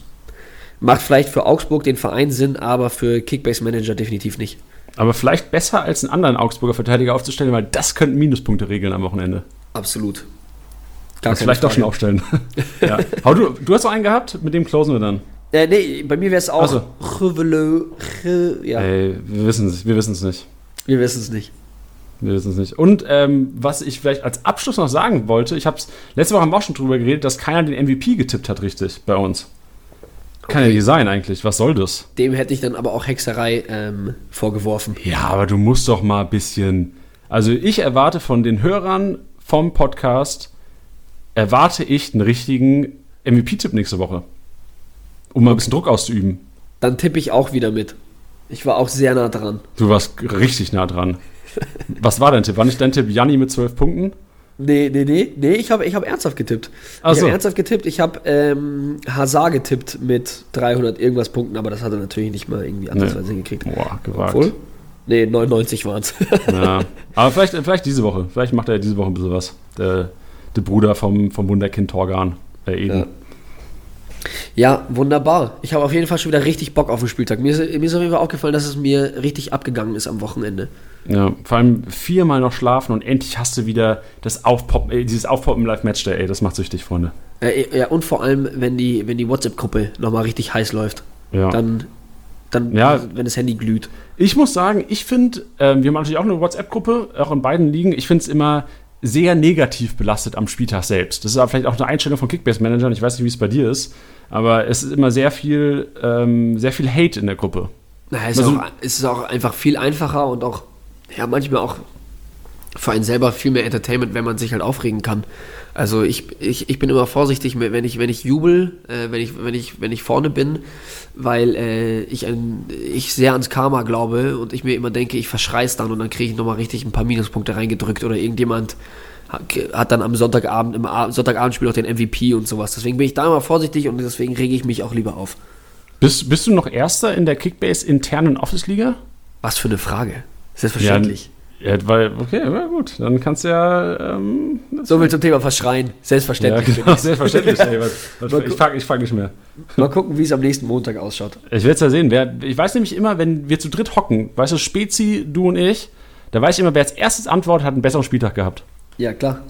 macht vielleicht für Augsburg den Verein Sinn, aber für Kickbase Manager definitiv nicht. Aber vielleicht besser als einen anderen Augsburger Verteidiger aufzustellen, weil das könnten Minuspunkte regeln am Wochenende. Absolut. Kannst vielleicht doch schon aufstellen. [LAUGHS] ja. Hau, du, du hast noch einen gehabt, mit dem closen wir dann. Äh, nee, bei mir wäre es auch. So. Ja, Ey, wir wissen es wir wissen's nicht. wir wissen es nicht. Wir wissen es nicht. Und ähm, was ich vielleicht als Abschluss noch sagen wollte, ich habe es letzte Woche haben wir auch schon drüber geredet, dass keiner den MVP getippt hat, richtig, bei uns. Kann ja nicht sein eigentlich. Was soll das? Dem hätte ich dann aber auch Hexerei ähm, vorgeworfen. Ja, aber du musst doch mal ein bisschen. Also ich erwarte von den Hörern vom Podcast, erwarte ich einen richtigen MVP-Tipp nächste Woche. Um mal ein bisschen Druck auszuüben. Dann tippe ich auch wieder mit. Ich war auch sehr nah dran. Du warst richtig nah dran. Was war dein Tipp? War nicht dein Tipp Janni mit zwölf Punkten? Nee, nee, nee, nee, ich habe ich hab ernsthaft getippt. Ach ich so. habe ernsthaft getippt. Ich habe ähm, Hazard getippt mit 300 irgendwas Punkten, aber das hat er natürlich nicht mal irgendwie ansatzweise hingekriegt. Boah, gewagt. Obwohl? Nee, 99 waren es. Ja. Aber vielleicht, vielleicht diese Woche. Vielleicht macht er diese Woche ein bisschen was. Der, der Bruder vom, vom Wunderkind Torgan. Äh, Eden. Ja. Ja, wunderbar. Ich habe auf jeden Fall schon wieder richtig Bock auf den Spieltag. Mir ist, mir ist auf jeden Fall aufgefallen, dass es mir richtig abgegangen ist am Wochenende. Ja. vor allem viermal noch schlafen und endlich hast du wieder das Aufpoppen, ey, dieses Aufpoppen im Live-Match-Day. Ey, das macht süchtig, Freunde. Äh, ja, und vor allem, wenn die, wenn die WhatsApp-Gruppe nochmal richtig heiß läuft. Ja. Dann, dann Ja. wenn das Handy glüht. Ich muss sagen, ich finde, ähm, wir haben natürlich auch eine WhatsApp-Gruppe, auch in beiden Ligen. Ich finde es immer sehr negativ belastet am Spieltag selbst. Das ist aber vielleicht auch eine Einstellung von Kickbase-Managern. Ich weiß nicht, wie es bei dir ist. Aber es ist immer sehr viel, ähm, sehr viel Hate in der Gruppe. Na, es, Also- ist auch, es ist auch einfach viel einfacher und auch, ja, manchmal auch für einen selber viel mehr Entertainment, wenn man sich halt aufregen kann. Also ich, ich, ich bin immer vorsichtig, wenn ich, wenn ich jubel, äh, wenn, ich, wenn, ich, wenn ich vorne bin, weil äh, ich, ein, ich sehr ans Karma glaube und ich mir immer denke, ich verschrei's dann und dann kriege ich nochmal richtig ein paar Minuspunkte reingedrückt oder irgendjemand hat dann am Sonntagabend, im Sonntagabendspiel auch den MVP und sowas. Deswegen bin ich da immer vorsichtig und deswegen rege ich mich auch lieber auf. Bist, bist du noch Erster in der Kickbase internen Office-Liga? Was für eine Frage. Selbstverständlich. Ja, ja, weil, okay, na gut, dann kannst du ja. Ähm, so viel zum Thema Verschreien. Selbstverständlich. Ja, genau, selbstverständlich. ey, was, was, ich [LAUGHS] frage ich frag nicht mehr. Mal gucken, wie es am nächsten Montag ausschaut. Ich werde es ja sehen. Wer, ich weiß nämlich immer, wenn wir zu dritt hocken, weißt du, Spezi, du und ich, da weiß ich immer, wer als erstes antwortet, hat einen besseren Spieltag gehabt. Ja, klar.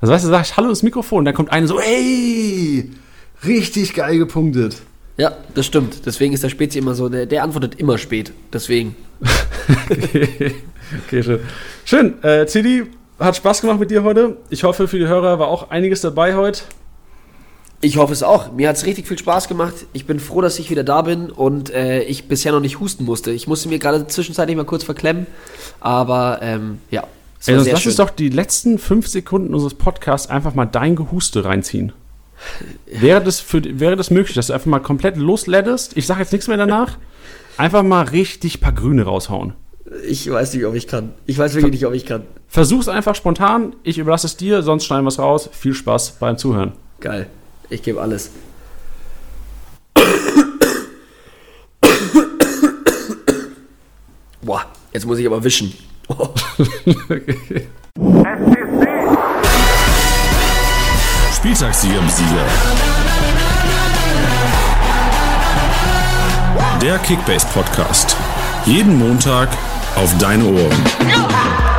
Also weißt du, sag ich Hallo ins Mikrofon, dann kommt einer so, ey, richtig geil gepunktet. Ja, das stimmt. Deswegen ist der Spezi immer so, der, der antwortet immer spät. Deswegen. okay. [LAUGHS] okay, schön. Schön, äh, CD, hat Spaß gemacht mit dir heute. Ich hoffe, für die Hörer war auch einiges dabei heute. Ich hoffe es auch. Mir hat es richtig viel Spaß gemacht. Ich bin froh, dass ich wieder da bin und äh, ich bisher noch nicht husten musste. Ich musste mir gerade zwischenzeitlich mal kurz verklemmen, aber ähm, ja, Ey, sonst lass uns doch die letzten fünf Sekunden unseres Podcasts einfach mal dein Gehuste reinziehen. Wäre das, für, wäre das möglich, dass du einfach mal komplett losläddest? Ich sage jetzt nichts mehr danach. Einfach mal richtig paar Grüne raushauen. Ich weiß nicht, ob ich kann. Ich weiß wirklich nicht, ob ich kann. Versuch's einfach spontan. Ich überlasse es dir, sonst schneiden wir es raus. Viel Spaß beim Zuhören. Geil. Ich gebe alles. [COUGHS] Boah, jetzt muss ich aber wischen. Spieltagssieger Sieger. Der Kickbase Podcast. Jeden Montag auf deine Ohren.